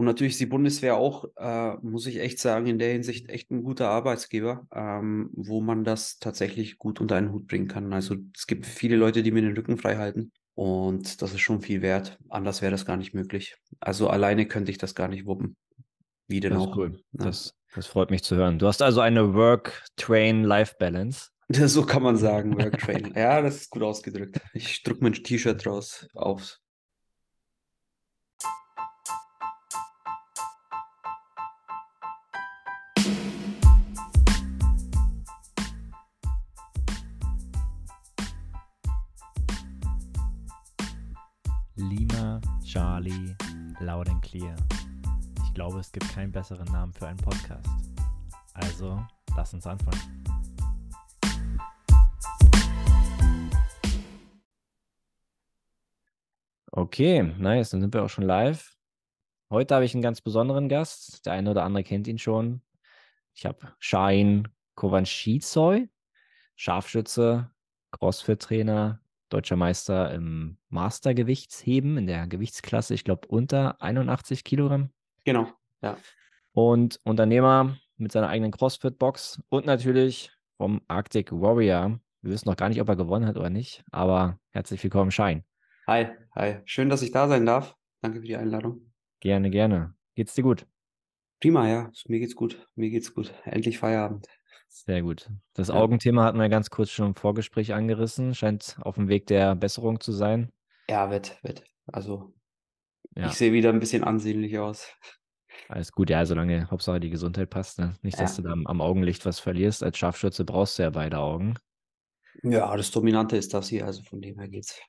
Und natürlich ist die Bundeswehr auch, äh, muss ich echt sagen, in der Hinsicht echt ein guter Arbeitsgeber, ähm, wo man das tatsächlich gut unter einen Hut bringen kann. Also es gibt viele Leute, die mir den Rücken frei halten. Und das ist schon viel wert. Anders wäre das gar nicht möglich. Also alleine könnte ich das gar nicht wuppen. Wie denn Das auch. cool. Ja. Das, das freut mich zu hören. Du hast also eine Work-Train-Life-Balance. So kann man sagen, Worktrain. ja, das ist gut ausgedrückt. Ich druck mein T-Shirt draus auf. Charlie, Loud and Clear. Ich glaube, es gibt keinen besseren Namen für einen Podcast. Also, lass uns anfangen. Okay, nice. Dann sind wir auch schon live. Heute habe ich einen ganz besonderen Gast. Der eine oder andere kennt ihn schon. Ich habe Shahin Kovanschizoy, Scharfschütze, Crossfit-Trainer, deutscher Meister im Mastergewichtsheben in der Gewichtsklasse, ich glaube unter 81 Kilogramm. Genau. Ja. Und Unternehmer mit seiner eigenen CrossFit-Box und natürlich vom Arctic Warrior. Wir wissen noch gar nicht, ob er gewonnen hat oder nicht, aber herzlich willkommen, Schein. Hi, hi. Schön, dass ich da sein darf. Danke für die Einladung. Gerne, gerne. Geht's dir gut? Prima, ja. Mir geht's gut. Mir geht's gut. Endlich Feierabend. Sehr gut. Das Ja. Augenthema hatten wir ganz kurz schon im Vorgespräch angerissen. Scheint auf dem Weg der Besserung zu sein. Ja, wett, wett. Also, Ja, ich sehe wieder ein bisschen ansehnlich aus. alles gut. Ja, solange Hauptsache die Gesundheit passt. Ne? Nicht, dass Ja. du da am, am Augenlicht was verlierst. Als Scharfschütze brauchst du ja beide Augen. Ja, das Dominante ist das hier, also von dem her geht's.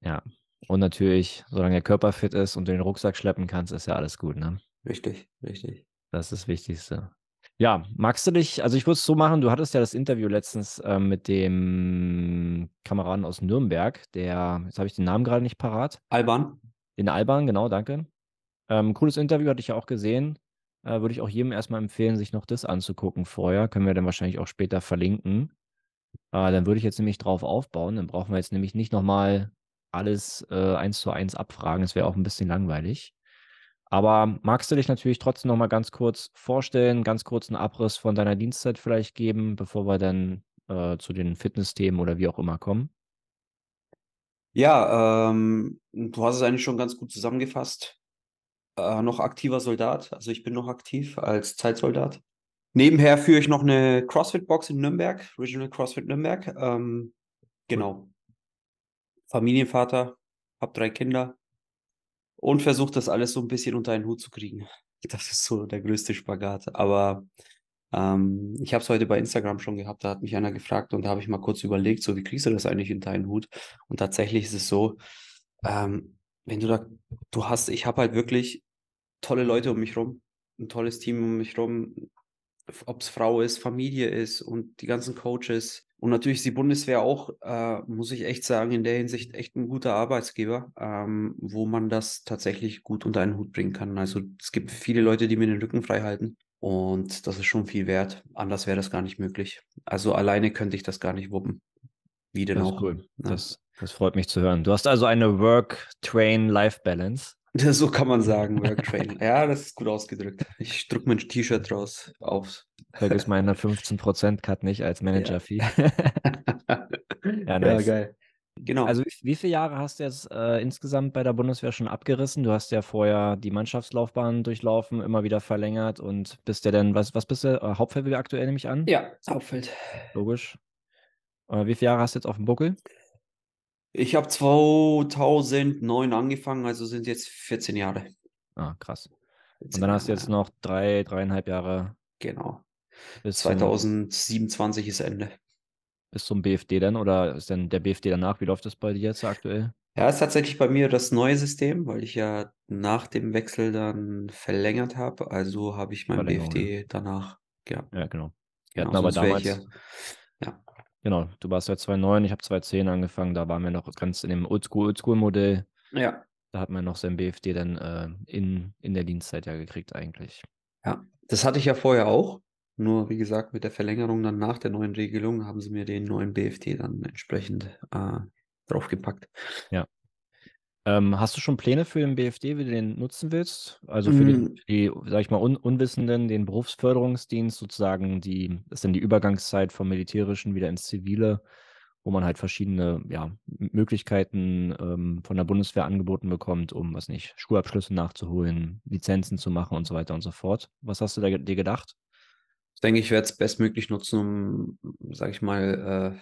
Ja. Und natürlich, solange der Körper fit ist und du den Rucksack schleppen kannst, ist ja alles gut. Ne? Richtig, richtig. Das ist das Wichtigste. Ja, magst du dich, also ich würde es so machen, du hattest ja das Interview letztens ähm, mit dem Kameraden aus Nürnberg, der, jetzt habe ich den Namen gerade nicht parat, Alban? den Alban, genau, danke. Ähm, cooles Interview, hatte ich ja auch gesehen. Äh, würde ich auch jedem erstmal empfehlen, sich noch das anzugucken vorher. Können wir dann wahrscheinlich auch später verlinken. Äh, dann würde ich jetzt nämlich drauf aufbauen. Dann brauchen wir jetzt nämlich nicht nochmal alles äh, eins zu eins abfragen. Das wäre auch ein bisschen langweilig. Aber magst du dich natürlich trotzdem noch mal ganz kurz vorstellen, ganz kurz einen Abriss von deiner Dienstzeit vielleicht geben, bevor wir dann äh, zu den Fitnessthemen oder wie auch immer kommen? Ja, ähm, du hast es eigentlich schon ganz gut zusammengefasst. Äh, noch aktiver Soldat, also ich bin noch aktiv als Zeitsoldat. Nebenher führe ich noch eine CrossFit-Box in Nürnberg, Regional CrossFit Nürnberg. Ähm, genau. Familienvater, hab drei Kinder und versuche das alles so ein bisschen unter einen Hut zu kriegen. Das ist so der größte Spagat. Aber ähm, ich habe es heute bei Instagram schon gehabt, da hat mich einer gefragt und da habe ich mal kurz überlegt, so wie kriegst du das eigentlich unter einen Hut? Und tatsächlich ist es so, ähm, wenn du da, du hast, ich habe halt wirklich tolle Leute um mich rum, ein tolles Team um mich rum, ob es Frau ist, Familie ist und die ganzen Coaches. Und natürlich ist die Bundeswehr auch, äh, muss ich echt sagen, in der Hinsicht echt ein guter Arbeitsgeber, ähm, wo man das tatsächlich gut unter einen Hut bringen kann. Also es gibt viele Leute, die mir den Rücken frei halten. Und das ist schon viel wert. Anders wäre das gar nicht möglich. Also alleine könnte ich das gar nicht wuppen. Wie denn Das auch. cool. Ja. Das, das freut mich zu hören. Du hast also eine Work-Train-Life-Balance. So kann man sagen, Worktrain. ja, das ist gut ausgedrückt. Ich druck mein T-Shirt draus auf. Vergiss meine 15%-Cut nicht als Manager-Fee. ja, Ja, nice. geil. Genau. Also wie, wie viele Jahre hast du jetzt äh, insgesamt bei der Bundeswehr schon abgerissen? Du hast ja vorher die Mannschaftslaufbahn durchlaufen, immer wieder verlängert und bist ja dann, was, was bist du? Äh, Hauptfeldwebel aktuell nehme ich an? ja, Hauptfeld. Logisch. Äh, wie viele Jahre hast du jetzt auf dem Buckel? Ich habe 2009 angefangen, also sind jetzt 14 Jahre. Ah, krass. 14 Und dann hast du jetzt noch drei, dreieinhalb Jahre Genau. bis zum, 2027 ist Ende. bis zum BFD dann oder ist dann der BFD danach? Wie läuft das bei dir jetzt aktuell? Ja, ist tatsächlich bei mir das neue System, weil ich ja nach dem Wechsel dann verlängert habe. Also habe ich mein BFD danach. Ja, Ja, genau. Wir genau, hatten aber damals, ja- ja. Genau, du warst ja 2009, ich habe 2010 angefangen, da waren wir noch ganz in dem Oldschool, Oldschool-Modell. Ja, Da hat man noch sein BFD dann äh, in, in der Dienstzeit ja gekriegt eigentlich. das hatte ich ja vorher auch. Nur wie gesagt, mit der Verlängerung dann nach der neuen Regelung haben sie mir den neuen BFT dann entsprechend äh, draufgepackt. Ähm, hast du schon Pläne für den BFD, wie du den nutzen willst? Also für Mm, die, sag ich mal, Un Unwissenden, den Berufsförderungsdienst sozusagen, die, das ist dann die Übergangszeit vom Militärischen wieder ins Zivile, wo man halt verschiedene ja, Möglichkeiten ähm, von der Bundeswehr angeboten bekommt, um, was nicht, Schulabschlüsse nachzuholen, Lizenzen zu machen und so weiter und so fort. Was hast du da dir gedacht? Ich denke, ich werde es bestmöglich nutzen, um, sage ich mal, äh,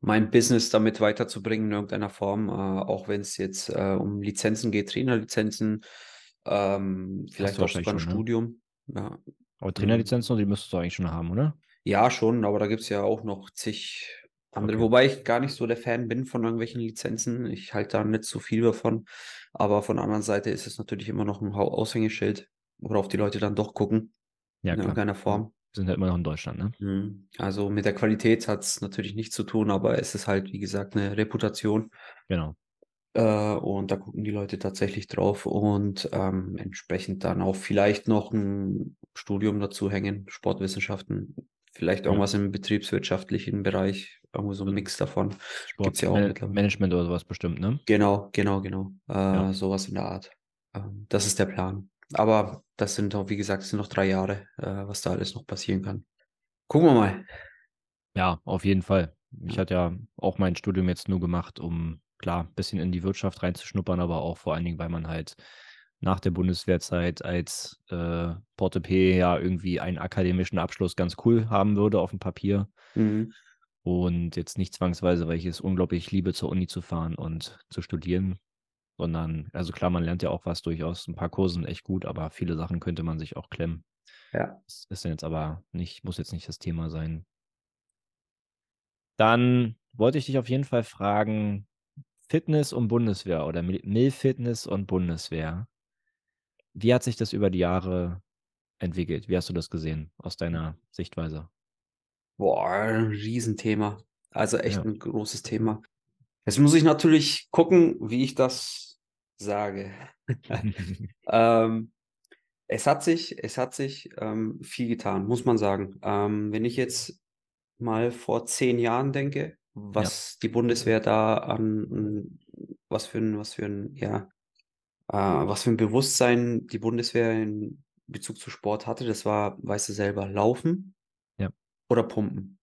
mein Business damit weiterzubringen in irgendeiner Form, äh, auch wenn es jetzt äh, um Lizenzen geht, Trainerlizenzen, ähm, vielleicht auch sogar ein ne? Studium. Ja, Aber mm, Trainerlizenzen, die müsstest du eigentlich schon haben, oder? ja, schon, aber da gibt es ja auch noch zig andere, Okay. wobei ich gar nicht so der Fan bin von irgendwelchen Lizenzen. Ich halte da nicht so viel davon, aber von der anderen Seite ist es natürlich immer noch ein Aushängeschild, worauf die Leute dann doch gucken, Ja, in klar. irgendeiner Form. Sind halt immer noch in Deutschland, ne? Mhm. Also mit der Qualität hat es natürlich nichts zu tun, aber es ist halt, wie gesagt, eine Reputation. Genau. Äh, und da gucken die Leute tatsächlich drauf und ähm, entsprechend dann auch vielleicht noch ein Studium dazu hängen, Sportwissenschaften, vielleicht Ja. irgendwas im betriebswirtschaftlichen Bereich, irgendwo so ein Mix davon. Gibt's ja auch mittlerweile. Sportmanagement oder sowas bestimmt, ne? Genau, genau, genau. Äh, Ja. sowas in der Art. Ähm, das ist der Plan. Aber das sind auch, wie gesagt, es sind noch drei Jahre, äh, was da alles noch passieren kann. Gucken wir mal. Ja, auf jeden Fall. Ich hatte ja auch mein Studium jetzt nur gemacht, um klar ein bisschen in die Wirtschaft reinzuschnuppern, aber auch vor allen Dingen, weil man halt nach der Bundeswehrzeit als äh, Portepee ja irgendwie einen akademischen Abschluss ganz cool haben würde auf dem Papier Mhm. und jetzt nicht zwangsweise, weil ich es unglaublich liebe, zur Uni zu fahren und zu studieren, sondern, also klar, man lernt ja auch was durchaus. Ein paar Kurse sind echt gut, aber viele Sachen könnte man sich auch klemmen. Ja. Das ist jetzt aber nicht, muss jetzt nicht das Thema sein. Dann wollte ich dich auf jeden Fall fragen, Fitness und Bundeswehr oder Mil Milfitness und Bundeswehr. Wie hat sich das über die Jahre entwickelt? Wie hast du das gesehen aus deiner Sichtweise? Boah, ein Riesenthema. Also echt Ja. ein großes Thema. Jetzt muss ich natürlich gucken, wie ich das sage. Ähm, es hat sich, es hat sich ähm, viel getan, muss man sagen. Ähm, wenn ich jetzt mal vor zehn Jahren denke, was die Bundeswehr da an, was für ein, was für ein, ja, äh, was für ein Bewusstsein die Bundeswehr in Bezug zu Sport hatte, das war, weißt du selber, Laufen Ja. oder Pumpen.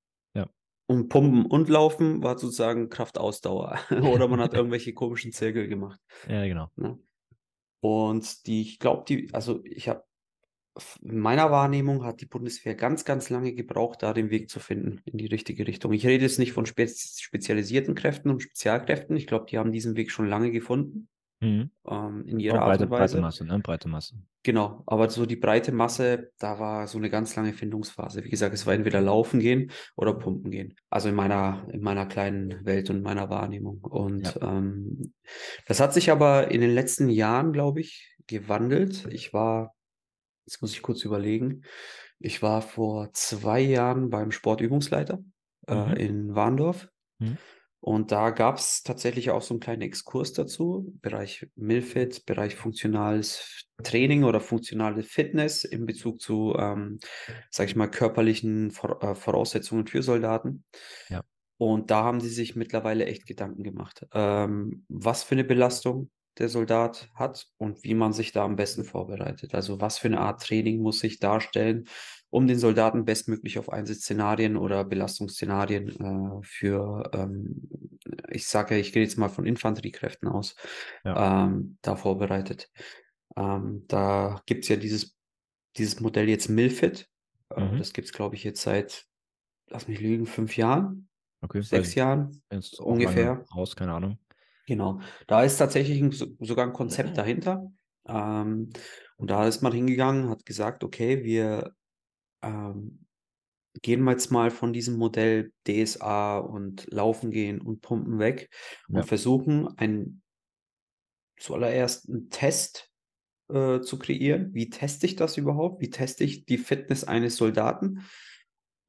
Und Pumpen und Laufen war sozusagen Kraftausdauer. Oder man hat irgendwelche komischen Zirkel gemacht. Ja, genau. Ne? Und die, ich glaube, die, also ich habe, in meiner Wahrnehmung hat die Bundeswehr ganz, ganz lange gebraucht, da den Weg zu finden in die richtige Richtung. Ich rede jetzt nicht von spez spezialisierten Kräften und Spezialkräften. Ich glaube, die haben diesen Weg schon lange gefunden, Mhm. ähm, in ihrer Art breite, und breite Weise. Masse, ne? Breite Masse. Genau, aber so die breite Masse, da war so eine ganz lange Findungsphase. Wie gesagt, es war entweder laufen gehen oder pumpen gehen. Also in meiner, in meiner kleinen Welt und meiner Wahrnehmung. Und ähm, das hat sich aber in den letzten Jahren, glaube ich, gewandelt. Ich war, jetzt muss ich kurz überlegen, ich war vor zwei Jahren beim Sportübungsleiter Mhm. äh, in Warndorf. Mhm. Und da gab es tatsächlich auch so einen kleinen Exkurs dazu, Bereich Milfit, Bereich funktionales Training oder funktionale Fitness in Bezug zu, ähm, sag ich mal, körperlichen äh, Voraussetzungen für Soldaten. Ja. Und da haben sie sich mittlerweile echt Gedanken gemacht, ähm, was für eine Belastung der Soldat hat und wie man sich da am besten vorbereitet. Also was für eine Art Training muss sich darstellen, um den Soldaten bestmöglich auf Einsatzszenarien oder Belastungsszenarien äh, für, ähm, ich sage, ich gehe jetzt mal von Infanteriekräften aus, Ja. ähm, da vorbereitet. Ähm, da gibt es ja dieses, dieses Modell jetzt Milfit. Äh, Mhm. Das gibt es, glaube ich, jetzt seit, lass mich lügen, fünf Jahren, Okay, sechs Jahren ungefähr. raus, keine Ahnung. Genau, da ist tatsächlich ein, so- sogar ein Konzept dahinter. Ähm, und da ist man hingegangen, hat gesagt, okay, wir ähm, gehen wir jetzt mal von diesem Modell DSA und Laufen gehen und Pumpen weg und Ja. versuchen, einen zuallererst einen Test äh, zu kreieren. Wie teste ich das überhaupt? Wie teste ich die Fitness eines Soldaten?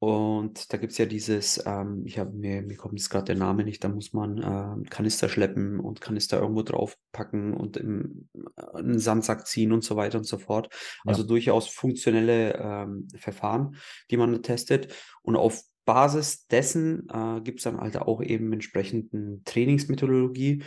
Und da gibt es ja dieses, ähm, ich habe mir, mir kommt jetzt gerade der Name nicht, da muss man ähm, Kanister schleppen und Kanister irgendwo draufpacken und im, äh, einen Sandsack ziehen und so weiter und so fort. Ja. Also durchaus funktionelle ähm, Verfahren, die man testet. Und auf Basis dessen äh, gibt es dann halt auch eben entsprechend eine Trainingsmethodologie,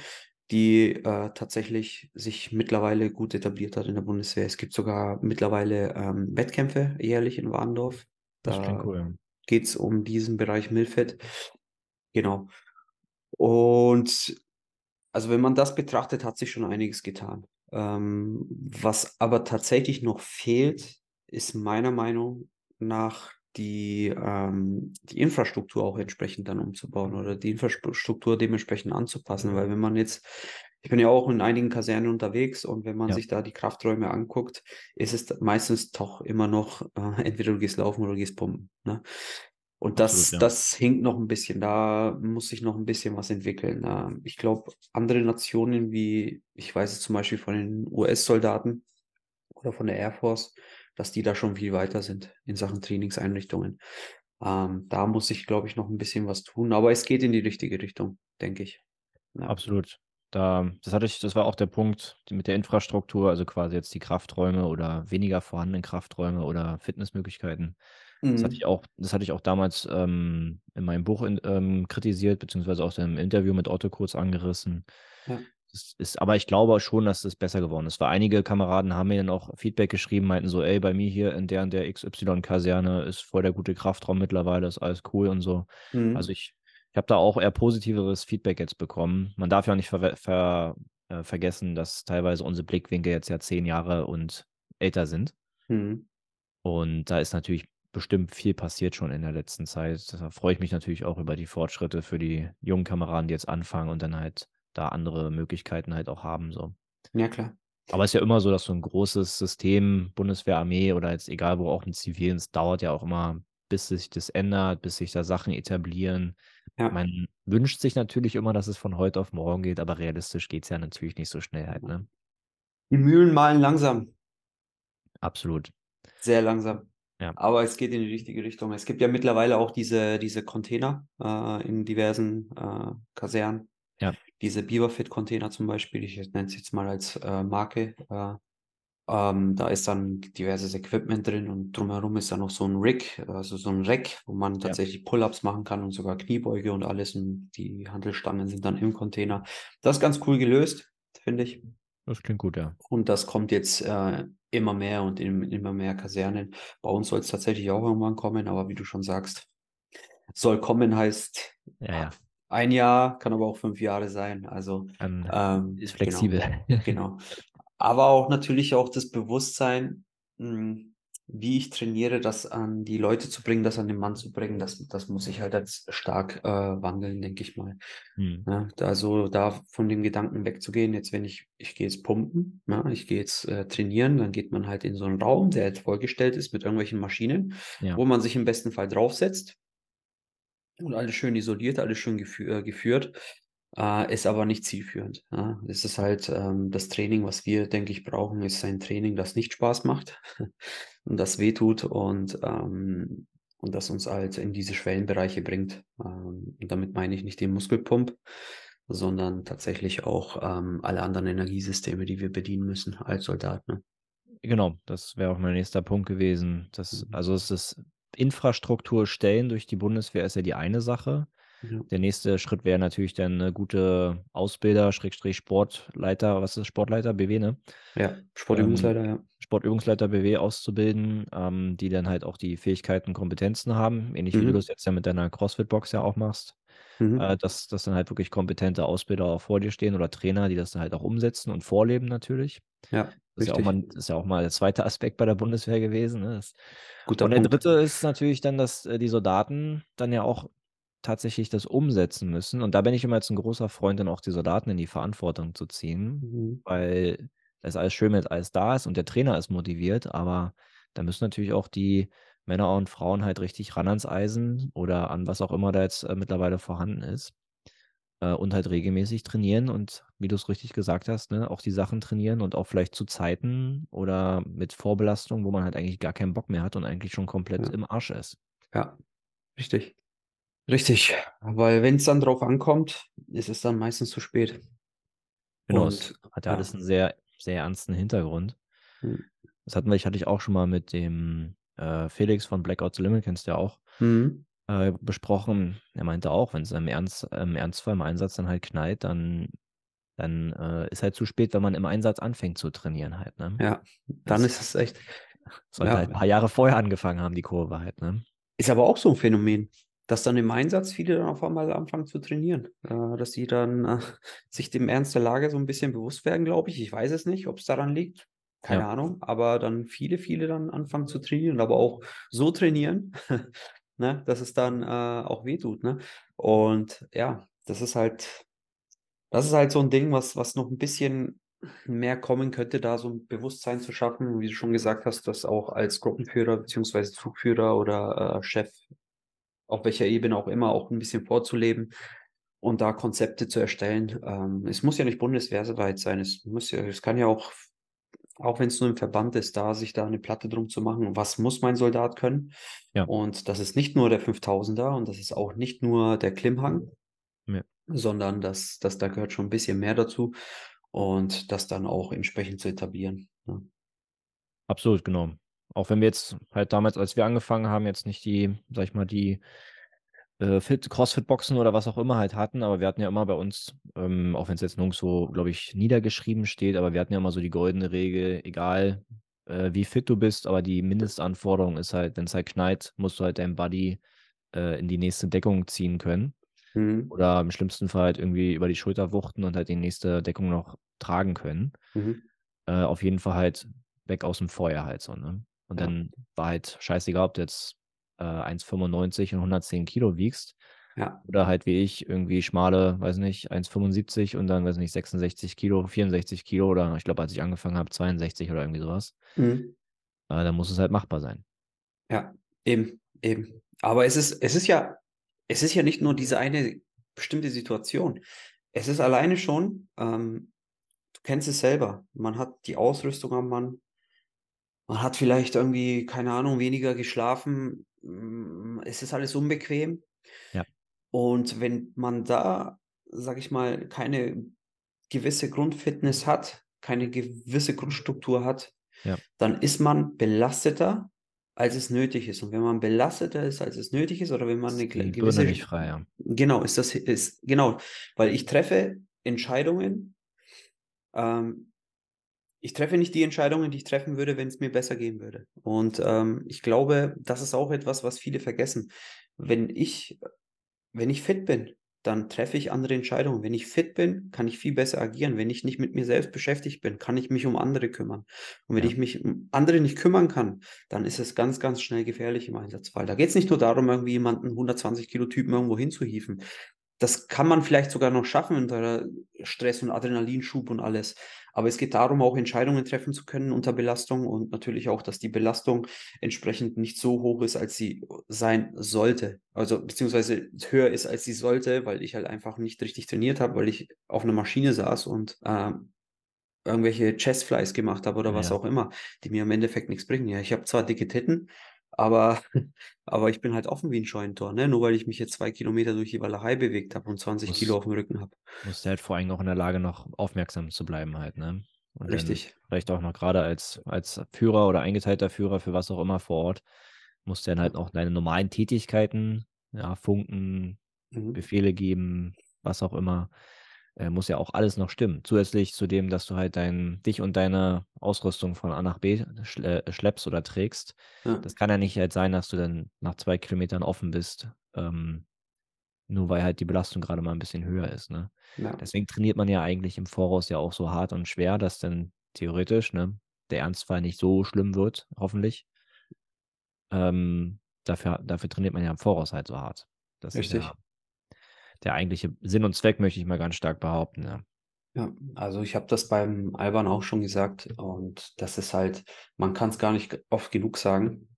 die äh, tatsächlich sich mittlerweile gut etabliert hat in der Bundeswehr. Es gibt sogar mittlerweile ähm, Wettkämpfe jährlich in Warndorf. Das klingt cool. Geht es um diesen Bereich Milfett. Genau. Und also wenn man das betrachtet, hat sich schon einiges getan. Ähm, was aber tatsächlich noch fehlt, ist meiner Meinung nach die, ähm, die Infrastruktur auch entsprechend dann umzubauen oder die Infrastruktur dementsprechend anzupassen. Weil wenn man jetzt, ich bin ja auch in einigen Kasernen unterwegs und wenn man Ja. sich da die Krafträume anguckt, ist es meistens doch immer noch, äh, entweder du gehst laufen oder du gehst pumpen. Ne? Und das, Absolut, ja. das hinkt noch ein bisschen. Da muss sich noch ein bisschen was entwickeln. Ähm, ich glaube, andere Nationen wie, ich weiß es zum Beispiel von den US-Soldaten oder von der Air Force, dass die da schon viel weiter sind in Sachen Trainingseinrichtungen. Ähm, da muss sich, glaube ich, noch ein bisschen was tun. Aber es geht in die richtige Richtung, denke ich. Ja. Absolut. Da, das hatte ich, das war auch der Punkt mit der Infrastruktur, also quasi jetzt die Krafträume oder weniger vorhandenen Krafträume oder Fitnessmöglichkeiten. Das hatte Mhm. ich auch, das hatte ich auch damals ähm, in meinem Buch in, ähm, kritisiert, beziehungsweise auch im Interview mit Otto kurz angerissen. Ja. Ist, aber ich glaube schon, dass das besser geworden ist. Weil einige Kameraden haben mir dann auch Feedback geschrieben, meinten so, ey, bei mir hier in der und der XY-Kaserne ist voll der gute Kraftraum mittlerweile, ist alles cool und so. Mhm. Also ich, ich habe da auch eher positiveres Feedback jetzt bekommen. Man darf ja auch nicht ver ver äh, vergessen, dass teilweise unsere Blickwinkel jetzt ja zehn Jahre und älter sind. Mhm. Und da ist natürlich bestimmt viel passiert schon in der letzten Zeit. Da freue ich mich natürlich auch über die Fortschritte für die jungen Kameraden, die jetzt anfangen und dann halt da andere Möglichkeiten halt auch haben. So. Ja, klar. Aber es ist ja immer so, dass so ein großes System, Bundeswehr, Armee oder jetzt egal wo auch im Zivilen, es dauert ja auch immer, bis sich das ändert, bis sich da Sachen etablieren. Ja. Man wünscht sich natürlich immer, dass es von heute auf morgen geht, aber realistisch geht es ja natürlich nicht so schnell halt, ne? Die Mühlen malen langsam. Absolut. Sehr langsam. Ja. Aber es geht in die richtige Richtung. Es gibt ja mittlerweile auch diese, diese Container äh, in diversen äh, Kasernen. Ja. Diese Beaverfit-Container zum Beispiel, ich nenne es jetzt mal als äh, Marke. Äh, ähm, da ist dann diverses Equipment drin und drumherum ist dann noch so ein Rig, also so ein Rack, wo man tatsächlich Pull-ups machen kann und sogar Kniebeuge und alles. Und die Handelstangen sind dann im Container. Das ist ganz cool gelöst, finde ich. Das klingt gut, ja. Und das kommt jetzt äh, immer mehr und in immer mehr Kasernen. Bei uns soll es tatsächlich auch irgendwann kommen, aber wie du schon sagst, soll kommen heißt Ja, ja. ein Jahr, kann aber auch fünf Jahre sein. Also ähm, ist genau, flexibel. genau. Aber auch natürlich auch das Bewusstsein, mh, wie ich trainiere, das an die Leute zu bringen, das an den Mann zu bringen, das, das muss ich halt jetzt stark äh, wandeln, denke ich mal. Hm. Ja, also da von dem Gedanken wegzugehen, jetzt wenn ich, ich gehe jetzt pumpen, ja, ich gehe jetzt äh, trainieren, dann geht man halt in so einen Raum, der jetzt vollgestellt ist mit irgendwelchen Maschinen, Ja. wo man sich im besten Fall draufsetzt und alles schön isoliert, alles schön äh, geführt, äh, ist aber nicht zielführend. Ja. Es ist halt ähm, das Training, was wir, denke ich, brauchen, ist ein Training, das nicht Spaß macht und das wehtut und ähm, und das uns halt in diese Schwellenbereiche bringt. Ähm, und damit meine ich nicht den Muskelpump, sondern tatsächlich auch ähm, alle anderen Energiesysteme, die wir bedienen müssen als Soldat. Ne? Genau, das wäre auch mein nächster Punkt gewesen. Das, Mhm. also es ist Infrastruktur stellen durch die Bundeswehr ist ja die eine Sache. Ja. Der nächste Schritt wäre natürlich dann eine gute Ausbilder, Schrägstrich Sportleiter, was ist Sportleiter, BW, ne? ja, Sportübungsleiter, ja. Sportübungsleiter BW auszubilden, ähm, die dann halt auch die Fähigkeiten, Kompetenzen haben, ähnlich wie du Mhm. das jetzt ja mit deiner CrossFit-Box ja auch machst, Mhm. äh, dass, dass dann halt wirklich kompetente Ausbilder auch vor dir stehen oder Trainer, die das dann halt auch umsetzen und vorleben natürlich. ja, Das ist ja, mal, das ist ja auch mal der zweite Aspekt bei der Bundeswehr gewesen. Ne? Und der Punkt. dritte ist natürlich dann, dass äh, die Soldaten dann ja auch tatsächlich das umsetzen müssen. Und da bin ich immer jetzt ein großer Freund, dann auch die Soldaten in die Verantwortung zu ziehen, Mhm. weil ist alles schön, wenn alles da ist und der Trainer ist motiviert, aber da müssen natürlich auch die Männer und Frauen halt richtig ran ans Eisen oder an was auch immer da jetzt äh, mittlerweile vorhanden ist äh, und halt regelmäßig trainieren und wie du es richtig gesagt hast, ne, auch die Sachen trainieren und auch vielleicht zu Zeiten oder mit Vorbelastung, wo man halt eigentlich gar keinen Bock mehr hat und eigentlich schon komplett Ja. im Arsch ist. Ja, richtig. Richtig. Weil wenn es dann drauf ankommt, ist es dann meistens zu spät. Genau, Und hat ja alles einen sehr, sehr ernsten Hintergrund. Mhm. Das hatten wir, ich hatte ich auch schon mal mit dem äh, Felix von Blackout the Limit, kennst du ja auch, Mhm. äh, besprochen. Er meinte auch, wenn es im, Ernst, im Ernstfall im Einsatz dann halt knallt, dann dann äh, ist halt zu spät, wenn man im Einsatz anfängt zu trainieren halt. Ne? Ja, dann Das- ist es echt. Sollte Ja. halt ein paar Jahre vorher angefangen haben, die Kurve halt. Ne? Ist aber auch so ein Phänomen, dass dann im Einsatz viele dann auf einmal anfangen zu trainieren. Äh, dass die dann äh, sich dem Ernst der Lage so ein bisschen bewusst werden, glaube ich. Ich weiß es nicht, ob es daran liegt. Keine Ja. Ahnung. Aber dann viele, viele dann anfangen zu trainieren, aber auch so trainieren, ne, dass es dann äh, auch wehtut. Ne? Und ja, das ist halt, das ist halt so ein Ding, was, was noch ein bisschen mehr kommen könnte, da so ein Bewusstsein zu schaffen, wie du schon gesagt hast, das auch als Gruppenführer beziehungsweise Zugführer oder äh, Chef, auf welcher Ebene auch immer, auch ein bisschen vorzuleben und da Konzepte zu erstellen. Ähm, es muss ja nicht bundeswehrweit sein, es muss ja, es kann ja auch, auch wenn es nur im Verband ist, da sich da eine Platte drum zu machen. Was muss mein Soldat können? Ja. Und das ist nicht nur der 5000er und das ist auch nicht nur der Klimmhang, Ja. sondern das, das, da gehört schon ein bisschen mehr dazu und das dann auch entsprechend zu etablieren. ne? Absolut, genau. Auch wenn wir jetzt halt damals, als wir angefangen haben, jetzt nicht die, sag ich mal, die äh, Fit, Crossfit-Boxen oder was auch immer halt hatten, aber wir hatten ja immer bei uns, ähm, auch wenn es jetzt nirgendwo, glaube ich, niedergeschrieben steht, aber wir hatten ja immer so die goldene Regel, egal äh, wie fit du bist, aber die Mindestanforderung ist halt, wenn es halt knallt, musst du halt dein Buddy äh, in die nächste Deckung ziehen können. Mhm. Oder im schlimmsten Fall halt irgendwie über die Schulter wuchten und halt die nächste Deckung noch tragen können. Mhm. Äh, auf jeden Fall halt weg aus dem Feuer halt so, ne? Und Ja. dann war halt scheißegal, ob du jetzt äh, 1,95 und 110 Kilo wiegst Ja, oder halt wie ich irgendwie schmale, weiß nicht, 1,75 und dann, weiß nicht, 66 Kilo, 64 Kilo oder ich glaube, als ich angefangen habe, 62 oder irgendwie sowas. mhm. Äh, dann muss es halt machbar sein. ja, eben, eben. Aber es ist, es ist ja, es ist ja nicht nur diese eine bestimmte Situation. Es ist alleine schon, ähm, du kennst es selber. Man hat die Ausrüstung am Mann. Man hat vielleicht irgendwie, keine Ahnung, weniger geschlafen. Mm, Es ist alles unbequem. Ja. Und wenn man da, sag ich mal, keine gewisse Grundfitness hat, keine gewisse Grundstruktur hat, Ja. dann ist man belasteter, als es nötig ist. Und wenn man belasteter ist, als es nötig ist, oder wenn man eine Ist die gewisse nicht frei, ja. Genau, ist das ist genau, weil ich treffe Entscheidungen. Ähm, ich treffe nicht die Entscheidungen, die ich treffen würde, wenn es mir besser gehen würde. Und ähm, ich glaube, das ist auch etwas, was viele vergessen. Wenn ich, wenn ich fit bin, dann treffe ich andere Entscheidungen. Wenn ich fit bin, kann ich viel besser agieren. Wenn ich nicht mit mir selbst beschäftigt bin, kann ich mich um andere kümmern. Und wenn Ja. ich mich um andere nicht kümmern kann, dann ist es ganz, ganz schnell gefährlich im Einsatzfall. Da geht es nicht nur darum, irgendwie jemanden 120 Kilo Typen irgendwo hinzuhieven. Das kann man vielleicht sogar noch schaffen unter Stress und Adrenalinschub und alles. Aber es geht darum, auch Entscheidungen treffen zu können unter Belastung und natürlich auch, dass die Belastung entsprechend nicht so hoch ist, als sie sein sollte. Also beziehungsweise höher ist, als sie sollte, weil ich halt einfach nicht richtig trainiert habe, weil ich auf einer Maschine saß und ähm, irgendwelche Chestflies gemacht habe oder was Ja. auch immer, die mir im Endeffekt nichts bringen. Ja, ich habe zwar dicke Titten, aber, aber ich bin halt offen wie ein Scheunentor, ne? Nur weil ich mich jetzt zwei Kilometer durch die Walachei bewegt habe und 20 Muss- Kilo auf dem Rücken habe. Musst du halt vor allem auch in der Lage, noch aufmerksam zu bleiben halt, ne? Und Richtig. vielleicht auch noch gerade als, als Führer oder eingeteilter Führer für was auch immer vor Ort, musst du dann halt auch deine normalen Tätigkeiten, ja, funken, Mhm. Befehle geben, was auch immer, äh, muss ja auch alles noch stimmen. Zusätzlich zu dem, dass du halt dein, dich und deine Ausrüstung von A nach B schle äh, schleppst oder trägst. Ja. Das kann ja nicht halt sein, dass du dann nach zwei Kilometern offen bist, ähm, nur weil halt die Belastung gerade mal ein bisschen höher ist, ne? Ja. Deswegen trainiert man ja eigentlich im Voraus ja auch so hart und schwer, dass dann theoretisch, ne, der Ernstfall nicht so schlimm wird, hoffentlich. Ähm, dafür, dafür trainiert man ja im Voraus halt so hart. Das ist Richtig. ja der eigentliche Sinn und Zweck, möchte ich mal ganz stark behaupten. Ja. Ja, also ich habe das beim Alban auch schon gesagt und das ist halt, man kann es gar nicht oft genug sagen.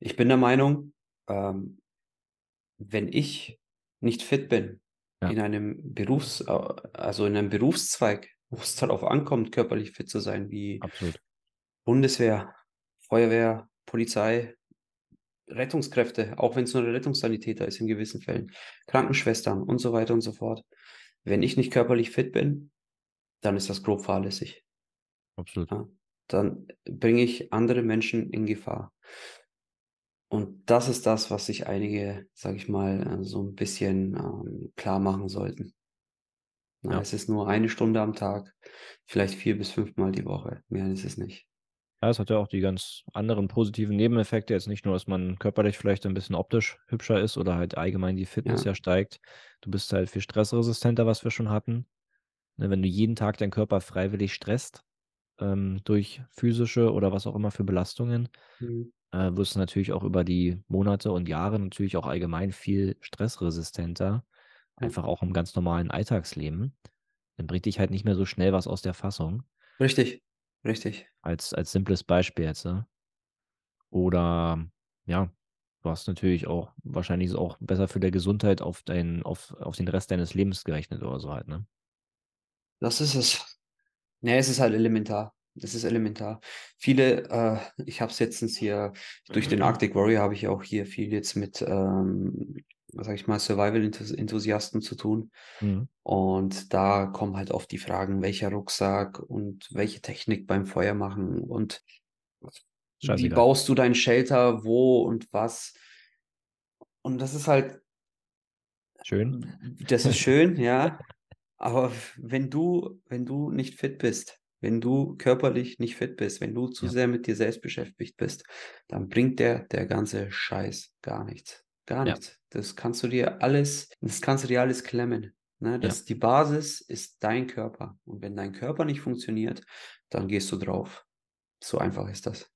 Ich bin der Meinung, ähm, wenn ich nicht fit bin Ja. in einem Berufs, äh, also in einem Berufszweig, wo es darauf ankommt, körperlich fit zu sein, wie Absolut. Bundeswehr, Feuerwehr, Polizei, Rettungskräfte, auch wenn es nur der Rettungssanitäter ist in gewissen Fällen, Krankenschwestern und so weiter und so fort. Wenn ich nicht körperlich fit bin, dann ist das grob fahrlässig. Absolut. Ja, dann bringe ich andere Menschen in Gefahr. Und das ist das, was sich einige, sag ich mal, äh, so ein bisschen ähm, klar machen sollten. Na, Ja. Es ist nur eine Stunde am Tag, vielleicht vier bis fünfmal die Woche. Mehr ist es nicht. Ja, es hat ja auch die ganz anderen positiven Nebeneffekte. Jetzt nicht nur, dass man körperlich vielleicht ein bisschen optisch hübscher ist oder halt allgemein die Fitness Ja. ja steigt. Du bist halt viel stressresistenter, was wir schon hatten. Ne, wenn du jeden Tag deinen Körper freiwillig stresst, ähm, durch physische oder was auch immer für Belastungen, Mhm. äh, wirst du natürlich auch über die Monate und Jahre natürlich auch allgemein viel stressresistenter, Ja. einfach auch im ganz normalen Alltagsleben. Dann bringt dich halt nicht mehr so schnell was aus der Fassung. Richtig, richtig. Als als simples Beispiel jetzt, ne? Oder ja, du hast natürlich auch wahrscheinlich ist auch besser für der Gesundheit auf dein auf auf den Rest deines Lebens gerechnet oder so halt, ne? Das ist es. Ne, es ist halt elementar. Das ist elementar. Viele, äh ich habe es letztens hier durch den Arctic Warrior habe ich auch hier viel jetzt mit, ähm, sage ich mal, Survival-Enthus Enthusiasten zu tun. Mhm. Und da kommen halt oft die Fragen, welcher Rucksack und welche Technik beim Feuer machen und wie Scheißegal. baust du dein Shelter, wo und was? Und das ist halt Schön. das ist schön, ja. Aber wenn du wenn du nicht fit bist, wenn du körperlich nicht fit bist, wenn du zu Ja. sehr mit dir selbst beschäftigt bist, dann bringt der der ganze Scheiß gar nichts. Gar Ja. nichts. Das kannst du dir alles das kannst du dir alles klemmen, ne? Ja. Das die Basis ist dein Körper. Und wenn dein Körper nicht funktioniert, dann gehst du drauf. So einfach ist das.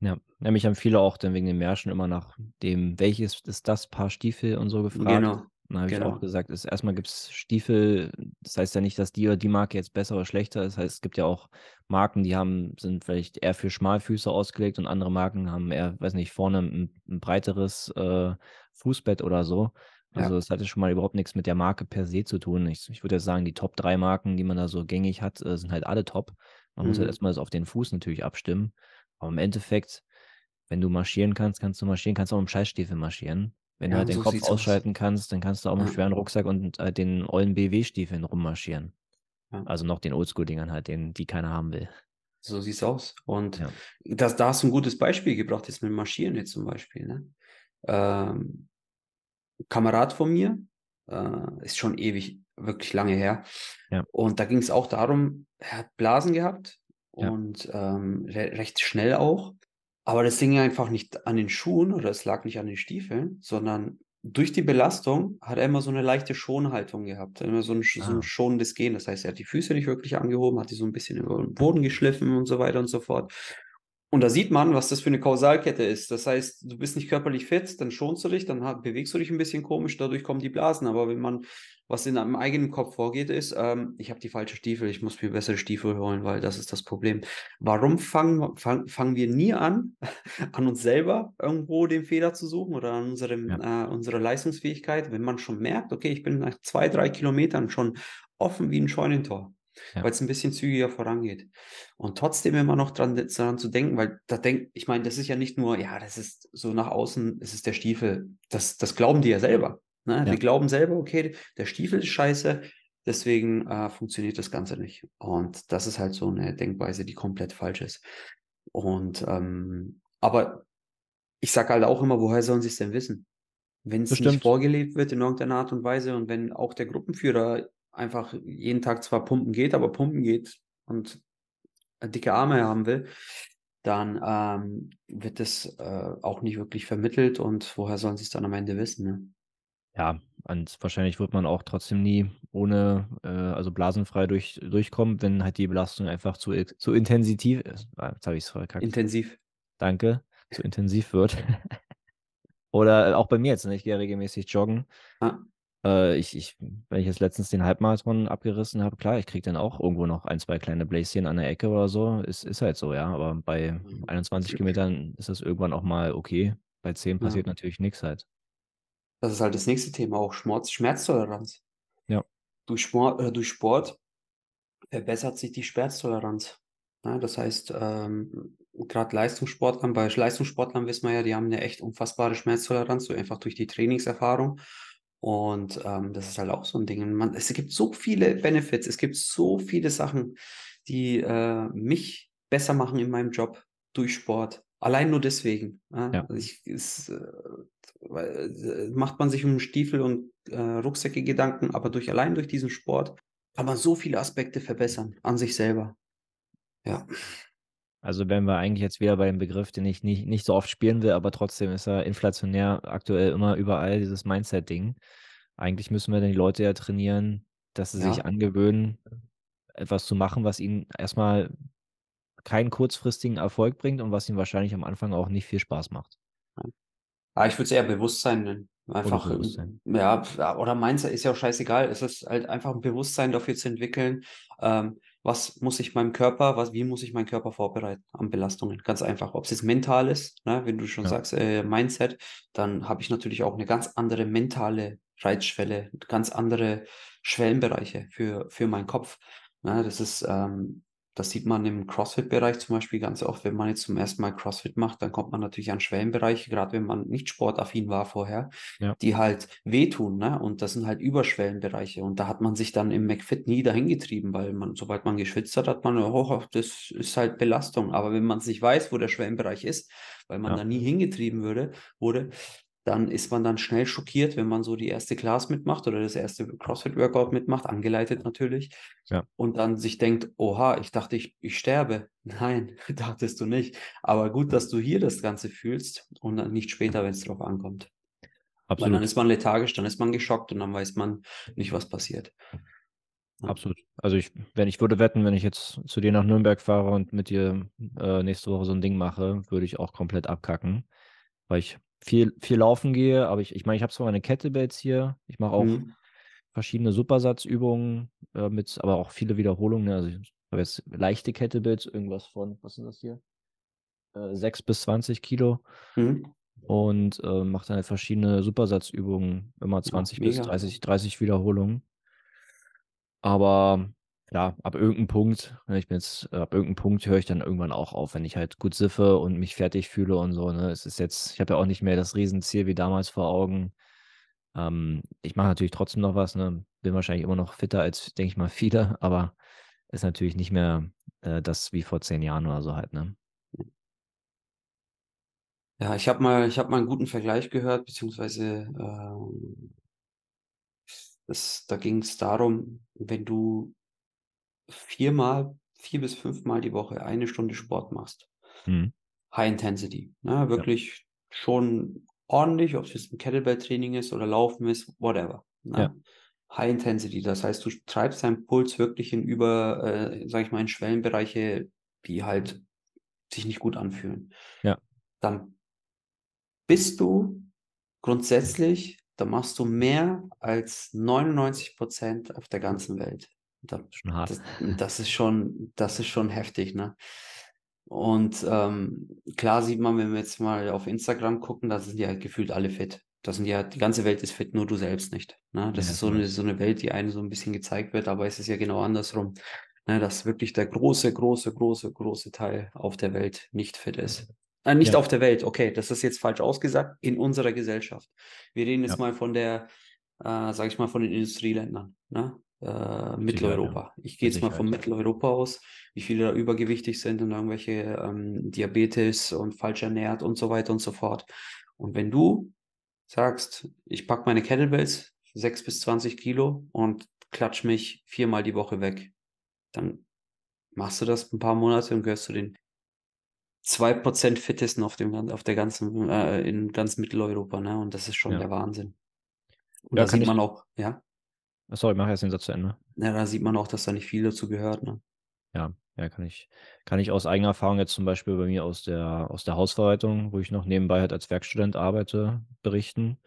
Ja. Ja, mich haben viele auch dann wegen den Märschen immer nach dem welches ist das Paar Stiefel und so gefragt. Genau, dann habe ich auch genau. gesagt, es erst mal gibt's Stiefel, das heißt ja nicht, dass die oder die Marke jetzt besser oder schlechter ist. Heißt, es gibt ja auch Marken, die haben sind vielleicht eher für Schmalfüße ausgelegt und andere Marken haben eher, weiß nicht, vorne 'n 'n breiteres, äh, Fußbett oder so. Also, Ja. das hatte schon mal überhaupt nix mit der Marke per se zu tun. Ich ich würde jetzt sagen, die Top 3 Marken, die man da so gängig hat, äh, sind halt alle top. Man muss halt Mhm. erst mal das auf den Fuß natürlich abstimmen. Aber im Endeffekt, wenn du marschieren kannst, kannst du marschieren, kannst auch mit'm Scheißstiefel marschieren. Wenn du Ja, halt den so Kopf sieht's aus. ausschalten kannst, dann kannst du auch mit'm Ja. schweren Rucksack und halt den ollen BW-Stiefeln rummarschieren. Ja. Also, noch den Oldschool-Dingern halt, den die keiner haben will. So sieht's aus. Und Ja. das da hast du 'n gutes Beispiel gebracht jetzt mit Marschieren jetzt zum Beispiel, ne? Ähm, Kamerad von mir, äh, ist schon ewig wirklich lange her. Ja. Und da ging's auch darum, er hat Blasen gehabt und, ähm, re recht schnell auch. Aber das hing einfach nicht an den Schuhen oder es lag nicht an den Stiefeln, sondern durch die Belastung hat er immer so 'ne leichte Schonhaltung gehabt, immer so 'n sch so 'n Ah. schonendes Gehen. Das heißt, er hat die Füße nicht wirklich angehoben, hat die so 'n bisschen über den Boden geschliffen und so weiter und so fort. Und da sieht man, was das für 'ne Kausalkette ist. Das heißt, du bist nicht körperlich fit, dann schonst du dich, dann bewegst du dich 'n bisschen komisch, dadurch kommen die Blasen. Aber wenn man was in deinem eigenen Kopf vorgeht, ist, ähm: „Ich habe die falschen Stiefel, ich muss mir bessere Stiefel holen, weil das ist das Problem.“ Warum fangen wir fang fangen wir nie an, an uns selber irgendwo den Fehler zu suchen oder an unserem Ja. äh, unserer Leistungsfähigkeit, wenn man schon merkt: „Okay, ich bin nach 2, 3 Kilometern schon offen wie 'n Scheunentor“, Ja. weil's 'n bisschen zügiger vorangeht. Und trotzdem immer noch dran dran zu denken, weil da denkt ich meine, das ist ja nicht nur ja, das ist so nach außen ist es der Stiefel. Das das glauben die ja selber, ne? Ja. Die glauben selber: „Okay, der Stiefel ist scheiße, deswegen, äh, funktioniert das Ganze nicht.“ Und das ist halt so 'ne Denkweise, die komplett falsch ist. Und, ähm aber ich sage halt auch immer: „Woher sollen sie's denn wissen?“ Wenn's Das nicht vorgelebt wird in irgendeiner Art und Weise und wenn auch der Gruppenführer einfach jeden Tag zwar pumpen geht, aber pumpen geht und dicke Arme haben will, dann, ähm, wird das, äh, auch nicht wirklich vermittelt und woher sollen sie's dann am Ende wissen, ne? Ja, und wahrscheinlich wird man auch trotzdem nie ohne äh, also blasenfrei durch durchkommen, wenn halt die Belastung einfach zu zu intensitiv ist. Ah, jetzt habe ich's verkackt. Intensiv. Danke, zu intensiv wird. Oder auch bei mir jetzt, ne? Ich gehe regelmäßig joggen. Ja. Äh, ich ich wenn ich jetzt letztens den Halbmarathon abgerissen habe, klar, ich kriege dann auch irgendwo noch 1, 2 kleine Bläschen an der Ecke oder so. Ist ist halt so, ja. Aber bei Mhm. 21 Kilometern ist das irgendwann auch mal okay. Bei 10 Ja. passiert natürlich nix halt. Das ist halt das nächste Thema, auch Schmerz Schmerztoleranz. Ja. Durch Schmor äh, durch Sport verbessert sich die Schmerztoleranz, ne? Das heißt, ähm, grad Leistungssportlern bei Leistungssportlern wissen wir ja, die haben 'ne echt unfassbare Schmerztoleranz, so einfach durch die Trainingserfahrung. Und, ähm, das ist halt auch so 'n Ding. Man es gibt so viele Benefits, es gibt so viele Sachen, die, äh, mich besser machen in meinem Job durch Sport. Allein nur deswegen, ne? Ja. Also ich es, äh, äh, macht man sich um Stiefel und, äh, Rucksäcke Gedanken, aber durch allein durch diesen Sport kann man so viele Aspekte verbessern an sich selber. Ja. Also wären wir eigentlich jetzt wieder bei dem Begriff, den ich nicht, nicht so oft spielen will, aber trotzdem ist er inflationär aktuell immer überall, dieses Mindset-Ding. Eigentlich müssen wir dann die Leute ja trainieren, dass sie sich Ja. angewöhnen, etwas zu machen, was ihnen erstmal keinen kurzfristigen Erfolg bringt und was ihnen wahrscheinlich am Anfang auch nicht viel Spaß macht. Ah, ich würde es eher Bewusstsein nennen. Oder Einfach, ähm, Bewusstsein. ja, ja, oder Mindset ist ja auch scheißegal. Es ist halt einfach ein Bewusstsein dafür zu entwickeln, ähm, was muss ich meinem Körper, was, wie muss ich meinen Körper vorbereiten an Belastungen? Ganz einfach. Ob es jetzt mental ist, ne, wenn du schon Ja. sagst, äh, Mindset, dann habe ich natürlich auch eine ganz andere mentale Reizschwelle, ganz andere Schwellenbereiche für, für meinen Kopf. Ne, das ist, ähm, das sieht man im CrossFit-Bereich zum Beispiel ganz oft, wenn man jetzt zum ersten Mal CrossFit macht, dann kommt man natürlich an Schwellenbereiche, gerade wenn man nicht sportaffin war vorher, Ja. die halt wehtun, ne? Und das sind halt Überschwellenbereiche. Und da hat man sich dann im McFit nie dahin getrieben, weil man, sobald man geschwitzt hat, hat man, oh, das ist halt Belastung. Aber wenn man es nicht weiß, wo der Schwellenbereich ist, weil man Ja. da nie hingetrieben würde, wurde, dann ist man dann schnell schockiert, wenn man so die erste Class mitmacht oder das erste CrossFit-Workout mitmacht, angeleitet natürlich. Ja. Und dann sich denkt, oha, ich dachte, ich, ich sterbe. Nein, dachtest du nicht. Aber gut, dass du hier das Ganze fühlst und dann nicht später, wenn es drauf ankommt. Weil dann Absolut. ist man lethargisch, dann ist man geschockt und dann weiß man nicht, was passiert. Ja. Absolut. Also ich, wenn ich würde wetten, wenn ich jetzt zu dir nach Nürnberg fahre und mit dir äh, nächste Woche so ein Ding mache, würde ich auch komplett abkacken, weil ich viel, viel laufen gehe, aber ich, ich meine, ich habe zwar meine Kettlebells hier, ich mache auch Mhm. verschiedene Supersatzübungen äh, mit, aber auch viele Wiederholungen. ne? Also ich habe jetzt leichte Kettlebells, irgendwas von, was sind das hier? Äh, 6 bis 20 Kilo Mhm. und äh, mache dann halt verschiedene Supersatzübungen, immer 20 bis mega. 30, 30 Wiederholungen. Aber ja, ab irgendeinem Punkt, ne, ich bin jetzt, ab irgendeinem Punkt höre ich dann irgendwann auch auf, wenn ich halt gut siffe und mich fertig fühle und so. Ne? Es ist jetzt, ich habe ja auch nicht mehr das Riesenziel wie damals vor Augen. Ähm, ich mache natürlich trotzdem noch was, ne? Bin wahrscheinlich immer noch fitter als, denke ich mal, viele, aber ist natürlich nicht mehr äh, das wie vor zehn Jahren oder so halt, ne? Ja, ich habe mal, ich habe mal einen guten Vergleich gehört, beziehungsweise ähm, das, da ging es darum, wenn du viermal, vier bis fünfmal die Woche eine Stunde Sport machst, Mhm. High Intensity, ne, wirklich schon ordentlich, ob es jetzt ein Kettlebell-Training ist oder Laufen ist, whatever. Ne? Ja. High Intensity, das heißt, du treibst deinen Puls wirklich in über, äh, sag ich mal, in Schwellenbereiche, die halt sich nicht gut anfühlen. Ja. Dann bist du grundsätzlich, da machst du mehr als 99 Prozent auf der ganzen Welt. Da, Schon hart. das, das ist schon, das ist schon heftig, ne? Und ähm, klar sieht man, wenn wir jetzt mal auf Instagram gucken, da sind ja gefühlt alle fit. Da sind ja, die ganze Welt ist fit, nur du selbst nicht. Ne? Das Ja, ist so eine, so eine Welt, die einem so ein bisschen gezeigt wird, aber es ist ja genau andersrum. Ne? Dass wirklich der große, große, große, große Teil auf der Welt nicht fit ist. Äh, nicht Ja. auf der Welt, okay, das ist jetzt falsch ausgesagt, in unserer Gesellschaft. Wir reden jetzt Ja. mal von der, äh, sag ich mal, von den Industrieländern, ne? Äh, Mitteleuropa. Ich gehe jetzt mal von. Mitteleuropa aus, wie viele da übergewichtig sind und irgendwelche ähm, Diabetes und falsch ernährt und so weiter und so fort. Und wenn du sagst, ich packe meine Kettlebells, 6 bis 20 Kilo und klatsch mich viermal die Woche weg, dann machst du das ein paar Monate und gehörst zu den 2% fittesten auf dem, auf der ganzen, äh, in ganz Mitteleuropa, ne? Und das ist schon Ja. der Wahnsinn. Und da kann sieht man auch, ja, Sorry, mach erst den Satz zu Ende. ja, da sieht man auch, dass da nicht viel dazu gehört, ne? Ja, ja, kann ich, kann ich aus eigener Erfahrung jetzt zum Beispiel bei mir aus der, aus der Hausverwaltung, wo ich noch nebenbei halt als Werkstudent arbeite, berichten.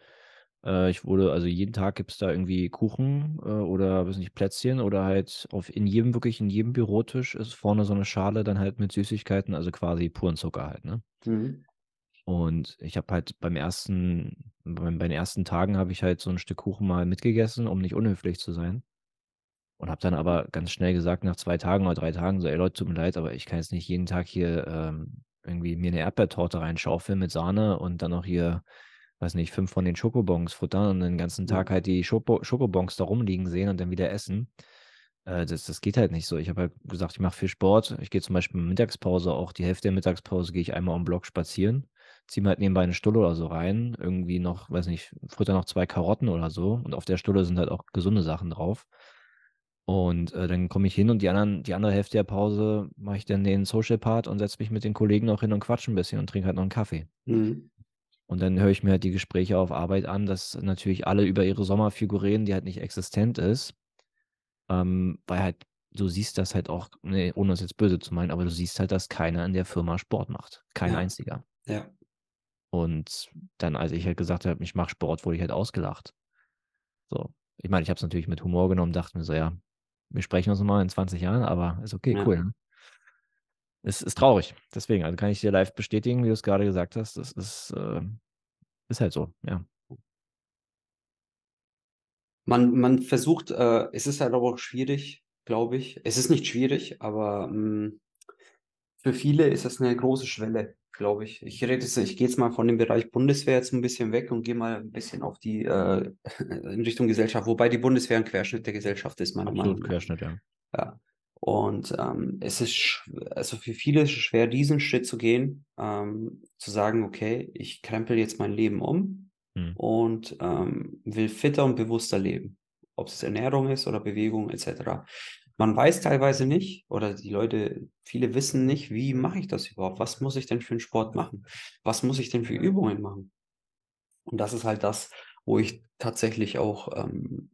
Äh, ich wurde, also jeden Tag gibt es da irgendwie Kuchen äh, oder, weiß nicht, Plätzchen oder halt auf in jedem, wirklich in jedem Bürotisch ist vorne so eine Schale dann halt mit Süßigkeiten, also quasi puren Zucker halt, ne? Mhm. Und ich habe halt beim ersten, beim, bei den ersten Tagen habe ich halt so ein Stück Kuchen mal mitgegessen, um nicht unhöflich zu sein. Und habe dann aber ganz schnell gesagt, nach zwei Tagen oder drei Tagen, so, ey Leute, tut mir leid, aber ich kann jetzt nicht jeden Tag hier ähm, irgendwie mir eine Erdbeertorte reinschaufeln mit Sahne und dann noch hier, weiß nicht, fünf von den Schokobons futtern und den ganzen. Tag halt die Schoko Schokobons da rumliegen sehen und dann wieder essen. Äh, das, das geht halt nicht so. Ich habe halt gesagt, ich mache viel Sport. Ich gehe zum Beispiel in Mittagspause auch, die Hälfte der Mittagspause gehe ich einmal um Block spazieren, ziehe mir halt nebenbei eine Stulle oder so rein, irgendwie noch, weiß nicht, futter noch zwei Karotten oder so und auf der Stulle sind halt auch gesunde Sachen drauf. Und äh, dann komme ich hin und die anderen, die andere Hälfte der Pause mache ich dann den Social Part und setze mich mit den Kollegen noch hin und quatsche ein bisschen und trinke halt noch einen Kaffee. Mhm. Und dann höre ich mir halt die Gespräche auf Arbeit an, dass natürlich alle über ihre Sommerfigur reden, die halt nicht existent ist. Ähm, weil halt, du siehst das halt auch, nee, ohne es jetzt böse zu meinen, aber du siehst halt, dass keiner in der Firma Sport macht. Kein Ja. einziger. Ja. Und dann, als ich halt gesagt habe, ich mache Sport, wurde ich halt ausgelacht. So. Ich meine, ich habe es natürlich mit Humor genommen, dachte mir so, ja, wir sprechen uns nochmal in 20 Jahren, aber ist okay, Ja. cool. Ne? Es ist traurig. Deswegen, also kann ich dir live bestätigen, wie du es gerade gesagt hast. Das ist, äh, ist halt so, ja. Man, man versucht, äh, es ist halt aber auch schwierig, glaube ich. Es ist nicht schwierig, aber mh, für viele ist das eine große Schwelle, glaube ich. Ich rede jetzt, ich gehe jetzt mal von dem Bereich Bundeswehr jetzt ein bisschen weg und gehe mal ein bisschen auf die äh, in Richtung Gesellschaft, wobei die Bundeswehr ein Querschnitt der Gesellschaft ist, meiner Meinung Absolut nach. Querschnitt, ja. Ja. Und ähm, es ist, also für viele ist es schwer, diesen Schritt zu gehen, ähm, zu sagen, okay, ich krempel jetzt mein Leben um Hm. und ähm, will fitter und bewusster leben. Ob es Ernährung ist oder Bewegung etc. Man weiß teilweise nicht, oder die Leute, viele wissen nicht, wie mache ich das überhaupt? Was muss ich denn für einen Sport machen? Was muss ich denn für Übungen machen? Und das ist halt das, wo ich tatsächlich auch ähm,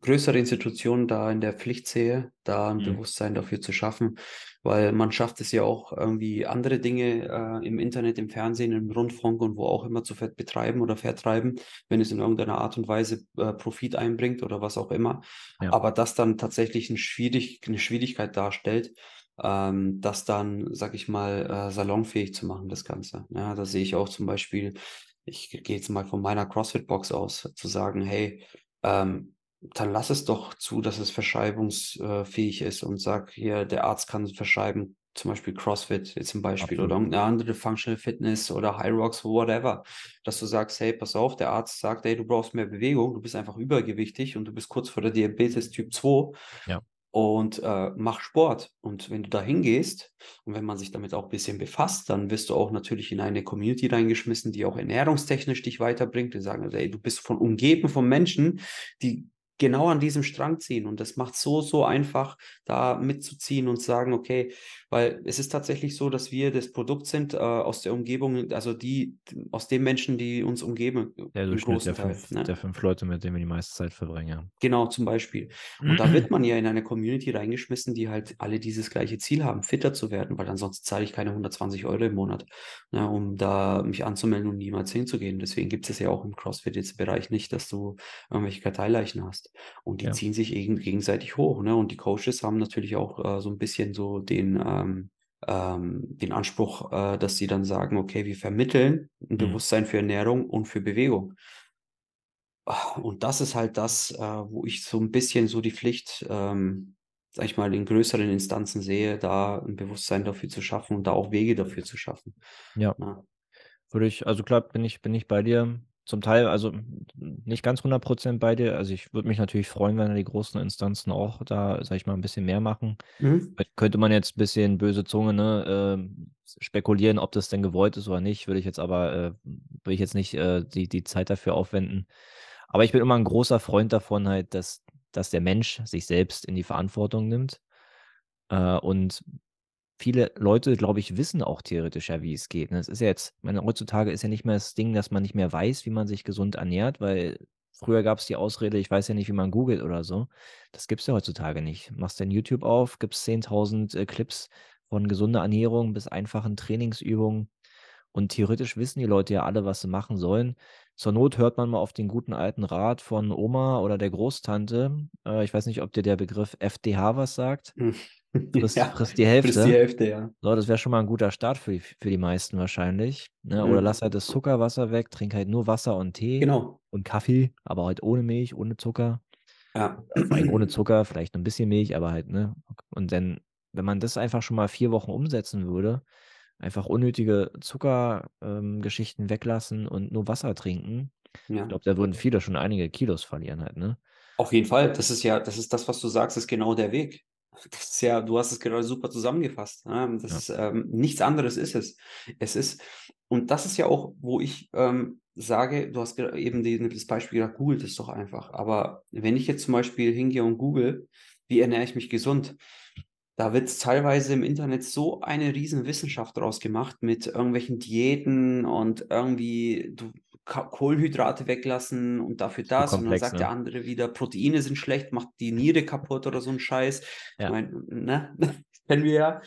größere Institutionen da in der Pflicht sehe, da ein Mhm. Bewusstsein dafür zu schaffen, weil man schafft es ja auch irgendwie andere Dinge äh, im Internet, im Fernsehen, im Rundfunk und wo auch immer zu betreiben oder vertreiben, wenn es in irgendeiner Art und Weise äh, Profit einbringt oder was auch immer. Ja. Aber das dann tatsächlich ein schwierig, eine Schwierigkeit darstellt, ähm, das dann, sag ich mal, äh, salonfähig zu machen, das Ganze. Ja, da sehe ich auch zum Beispiel, ich gehe jetzt mal von meiner CrossFit-Box aus, zu sagen, hey, ähm, dann lass es doch zu, dass es verschreibungsfähig ist und sag hier, der Arzt kann verschreiben, zum Beispiel CrossFit jetzt zum Beispiel oder Absolut. irgendeine andere Functional Fitness oder High Rocks, whatever, dass du sagst, hey, pass auf, der Arzt sagt, hey, du brauchst mehr Bewegung, du bist einfach übergewichtig und du bist kurz vor der Diabetes Typ 2 Ja. und äh, mach Sport. Und wenn du da hingehst und wenn man sich damit auch ein bisschen befasst, dann wirst du auch natürlich in eine Community reingeschmissen, die auch ernährungstechnisch dich weiterbringt. Die sagen, also, ey, du bist von umgeben von Menschen, die genau an diesem Strang ziehen. Und das macht so, so einfach, da mitzuziehen und sagen, okay, weil es ist tatsächlich so, dass wir das Produkt sind äh, aus der Umgebung, also die, aus den Menschen, die uns umgeben, Der Durchschnitt der Teil. fünf, Ne? der fünf Leute, mit denen wir die meiste Zeit verbringen. Genau, zum Beispiel. Und da wird man ja in eine Community reingeschmissen, die halt alle dieses gleiche Ziel haben, fitter zu werden, weil ansonsten zahle ich keine 120 Euro im Monat, ne, um da mich anzumelden und niemals hinzugehen. Deswegen gibt es ja auch im CrossFit jetzt Bereich nicht, dass du irgendwelche Karteileichen hast. Und die Ja. ziehen sich gegen, gegenseitig hoch. Ne? Und die Coaches haben natürlich auch äh, so ein bisschen so den, ähm, ähm, den Anspruch, äh, dass sie dann sagen, okay, wir vermitteln ein Mhm. Bewusstsein für Ernährung und für Bewegung. Und das ist halt das, äh, wo ich so ein bisschen so die Pflicht, ähm, sag ich mal, in größeren Instanzen sehe, da ein Bewusstsein dafür zu schaffen und da auch Wege dafür zu schaffen. Ja. Ja. Würde ich, also klar, bin ich, bin ich bei dir. Zum Teil, also nicht ganz 100% bei dir. Also ich würde mich natürlich freuen, wenn die großen Instanzen auch da, sag ich mal, ein bisschen mehr machen. Mhm. Kö- Könnte man jetzt ein bisschen böse Zunge, ne, ähm, spekulieren, ob das denn gewollt ist oder nicht, würde ich jetzt aber, äh, will ich jetzt nicht äh, die, die Zeit dafür aufwenden. Aber ich bin immer ein großer Freund davon, halt, dass, dass der Mensch sich selbst in die Verantwortung nimmt. Äh, und viele Leute, glaube ich, wissen auch theoretisch ja, wie es geht. Ne? Es ist ja jetzt, meine, heutzutage ist ja nicht mehr das Ding, dass man nicht mehr weiß, wie man sich gesund ernährt, weil früher gab es die Ausrede, ich weiß ja nicht, wie man googelt oder so. Das gibt es ja heutzutage nicht. Machst dein YouTube auf, gibst 10.000 äh, Clips von gesunder Ernährung bis einfachen Trainingsübungen. Und theoretisch wissen die Leute ja alle, was sie machen sollen. Zur Not hört man mal auf den guten alten Rat von Oma oder der Großtante. Äh, ich weiß nicht, ob dir der Begriff FDH was sagt. Frisst, Ja, frisst die frisst die Hälfte. Hälfte, ja. So, das wäre schon mal ein guter Start für die, für die meisten wahrscheinlich. Ne? Oder Mhm. lass halt das Zuckerwasser weg, trink halt nur Wasser und Tee Genau. und Kaffee, aber halt ohne Milch, ohne Zucker. Ja. Allem ohne Zucker, vielleicht ein bisschen Milch, aber halt, ne? Und dann, wenn man das einfach schon mal vier Wochen umsetzen würde, einfach unnötige Zuckergeschichten weglassen und nur Wasser trinken, ich Ja. glaube, da würden viele schon einige Kilos verlieren halt, ne? Auf jeden Fall, das ist ja, das ist das, was du sagst, ist genau der Weg. Das ist ja, du hast es gerade super zusammengefasst. ne? Das Ja. ist, ähm, nichts anderes ist es. Es ist, und das ist ja auch, wo ich ähm, sage, du hast eben die, das Beispiel gesagt, googelt es doch einfach. Aber wenn ich jetzt zum Beispiel hingehe und google, wie ernähre ich mich gesund? Da wird teilweise im Internet so eine riesen Wissenschaft draus gemacht mit irgendwelchen Diäten und irgendwie du Kohlenhydrate weglassen und dafür das. Und dann komplex, sagt ne? der andere wieder, Proteine sind schlecht, macht die Niere kaputt oder so ein Scheiß. Ich Ja. meine, ne? kennen wir ja.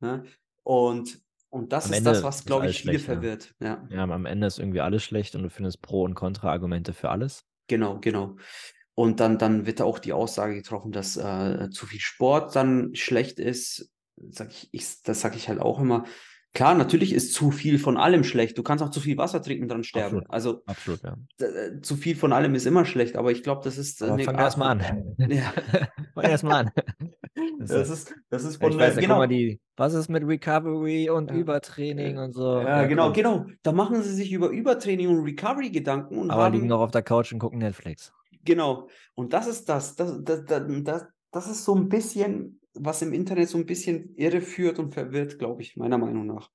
Ne? Und, und das Am ist Ende das, was, glaube ich, viele schlecht, ja. verwirrt. Ja. Ja, am Ende ist irgendwie alles schlecht und du findest Pro- und Kontra-Argumente für alles. Genau, genau. Und dann, dann wird auch die Aussage getroffen, dass äh, zu viel Sport dann schlecht ist. Sag ich, ich, das sage ich halt auch immer. Klar, natürlich ist zu viel von allem schlecht. Du kannst auch zu viel Wasser trinken und dran sterben. Absolut. Also Absolut, ja. äh, zu viel von allem ist immer schlecht, aber ich glaube, das ist äh, Aber fang Art erst mal von- an. Ja. fang erst mal an. Das Das ist- das ist Ja, von ich weiß, ja, genau. mal, die, was ist mit Recovery und Ja. Übertraining und so. Ja, genau, komm. genau. Da machen sie sich über Übertraining und Recovery Gedanken und Aber haben liegen noch auf der Couch und gucken Netflix. Genau. Und das ist das. Das, das, das, das, das ist so ein bisschen, was im Internet so ein bisschen irreführt und verwirrt, glaube ich, meiner Meinung nach.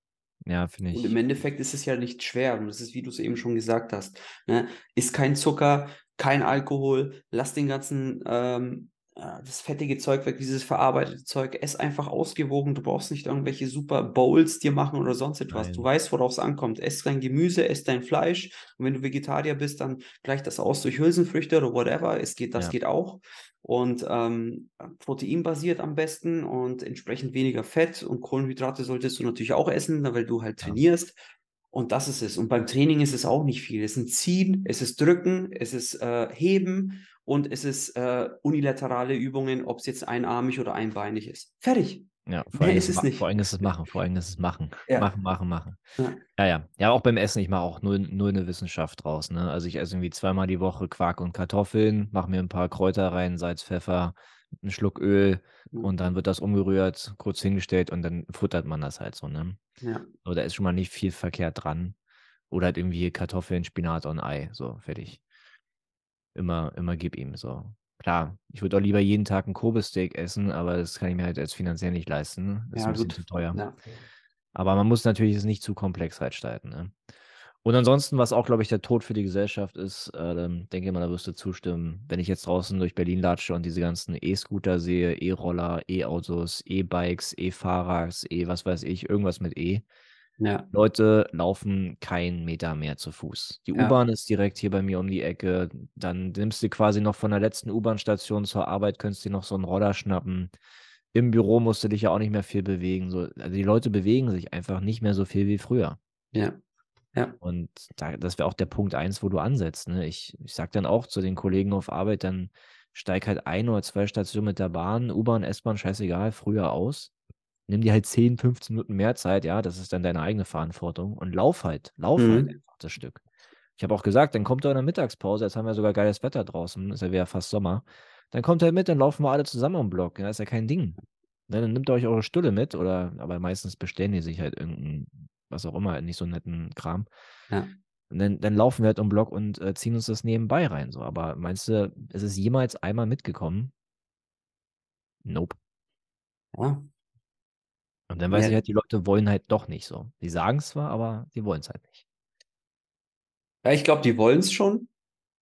Ja, finde Und ich. im Endeffekt ist es ja nicht schwer. Und das ist, wie du es eben schon gesagt hast. Ne? Ist kein Zucker, kein Alkohol, lass den ganzen, ähm, äh, das fettige Zeug weg, dieses verarbeitete Zeug. Ess einfach ausgewogen. Du brauchst nicht irgendwelche super Bowls dir machen oder sonst etwas. Du Nein. weißt, worauf es ankommt. Ess dein Gemüse, ess dein Fleisch. Und wenn du Vegetarier bist, dann gleich das aus durch Hülsenfrüchte oder whatever. Es geht, das Ja. geht auch. Und ähm, proteinbasiert am besten und entsprechend weniger Fett und Kohlenhydrate solltest du natürlich auch essen, weil du halt Ja. trainierst. Und das ist es. Und beim Training ist es auch nicht viel. Es ist ein Ziehen, es ist Drücken, es ist äh, Heben und es ist äh, unilaterale Übungen, ob es jetzt einarmig oder einbeinig ist. Fertig. Ja, vor allem ist es nicht. Vor allem ist es machen, vor allem ist es machen. Ja. Machen, machen, machen. Ja. Ja, ja. Ja, auch beim Essen, ich mache auch null, null eine Wissenschaft draus. Ne? Also ich esse irgendwie zweimal die Woche Quark und Kartoffeln, mache mir ein paar Kräuter rein, Salz, Pfeffer, einen Schluck Öl und dann wird das umgerührt, kurz hingestellt und dann futtert man das halt so. Ne? Ja. So, da ist schon mal nicht viel verkehrt dran. Oder halt irgendwie Kartoffeln, Spinat und Ei. So, fertig. Immer, immer gib ihm. So. Klar, ich würde auch lieber jeden Tag ein Kobe-Steak essen, aber das kann ich mir halt jetzt finanziell nicht leisten. Das ist Ja, ein bisschen gut. zu teuer. Ja. Aber man muss natürlich es nicht zu komplex halt gestalten. Ne? Und ansonsten, was auch, glaube ich, der Tod für die Gesellschaft ist, äh, denke ich mal, da wirst du zustimmen, wenn ich jetzt draußen durch Berlin latsche und diese ganzen E-Scooter sehe, E-Roller, E-Autos, E-Bikes, E-Fahrers, E, was weiß ich, irgendwas mit E. Ja. Leute laufen keinen Meter mehr zu Fuß. Die Ja. U-Bahn ist direkt hier bei mir um die Ecke. Dann nimmst du quasi noch von der letzten U-Bahn-Station zur Arbeit, könntest dir noch so einen Roller schnappen. Im Büro musst du dich ja auch nicht mehr viel bewegen. So, also die Leute bewegen sich einfach nicht mehr so viel wie früher. Ja. Ja. Und da, das wäre auch der Punkt eins, wo du ansetzt. Ne? Ich, ich sag dann auch zu den Kollegen auf Arbeit, dann steig halt ein oder zwei Stationen mit der Bahn, U-Bahn, S-Bahn, scheißegal, früher aus. Nimm dir halt 10, 15 Minuten mehr Zeit, ja, das ist dann deine eigene Verantwortung. Und lauf halt, lauf halt Mhm. einfach das Stück. Ich habe auch gesagt, dann kommt er in der Mittagspause, jetzt haben wir sogar geiles Wetter draußen, ist ja wieder fast Sommer. Dann kommt er mit, dann laufen wir alle zusammen am Block. Ja, ist ja kein Ding. Ne, dann nehmt ihr euch eure Stulle mit, oder aber meistens bestellen die sich halt irgendeinen, was auch immer, nicht so netten Kram. Ja. Und dann, dann laufen wir halt um Block und äh, ziehen uns das nebenbei rein. So. Aber meinst du, ist es jemals einmal mitgekommen? Nope. Ja. Und dann weiß Ja. ich halt, die Leute wollen halt doch nicht so. Die sagen es zwar, aber die wollen es halt nicht. Ja, ich glaube, die wollen es schon.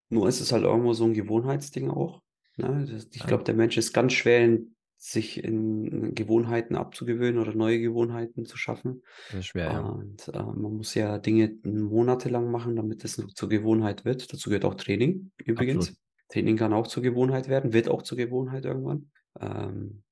Nur ist es halt irgendwo so ein Gewohnheitsding auch. Ne? Ich glaube, der Mensch ist ganz schwer, in, sich in Gewohnheiten abzugewöhnen oder neue Gewohnheiten zu schaffen. Das ist schwer, ja. Und äh, man muss ja Dinge monatelang machen, damit es zur Gewohnheit wird. Dazu gehört auch Training übrigens. Absolut. Training kann auch zur Gewohnheit werden, wird auch zur Gewohnheit irgendwann. Ähm,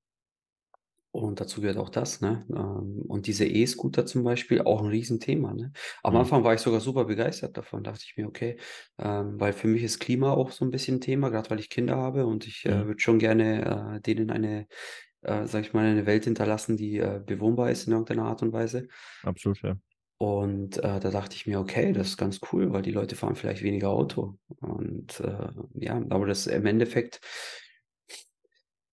und dazu gehört auch das, ne? Ähm, und diese E-Scooter zum Beispiel, auch ein Riesenthema, ne? Am Mhm. Anfang war ich sogar super begeistert davon, dachte ich mir, okay, ähm, weil für mich ist Klima auch so ein bisschen ein Thema, gerade weil ich Kinder habe und ich äh, Mhm. würde schon gerne äh, denen eine, äh, sag ich mal, eine Welt hinterlassen, die äh, bewohnbar ist in irgendeiner Art und Weise. Absolut, ja. Und äh, da dachte ich mir, okay, das ist ganz cool, weil die Leute fahren vielleicht weniger Auto. Und äh, ja, aber das im Endeffekt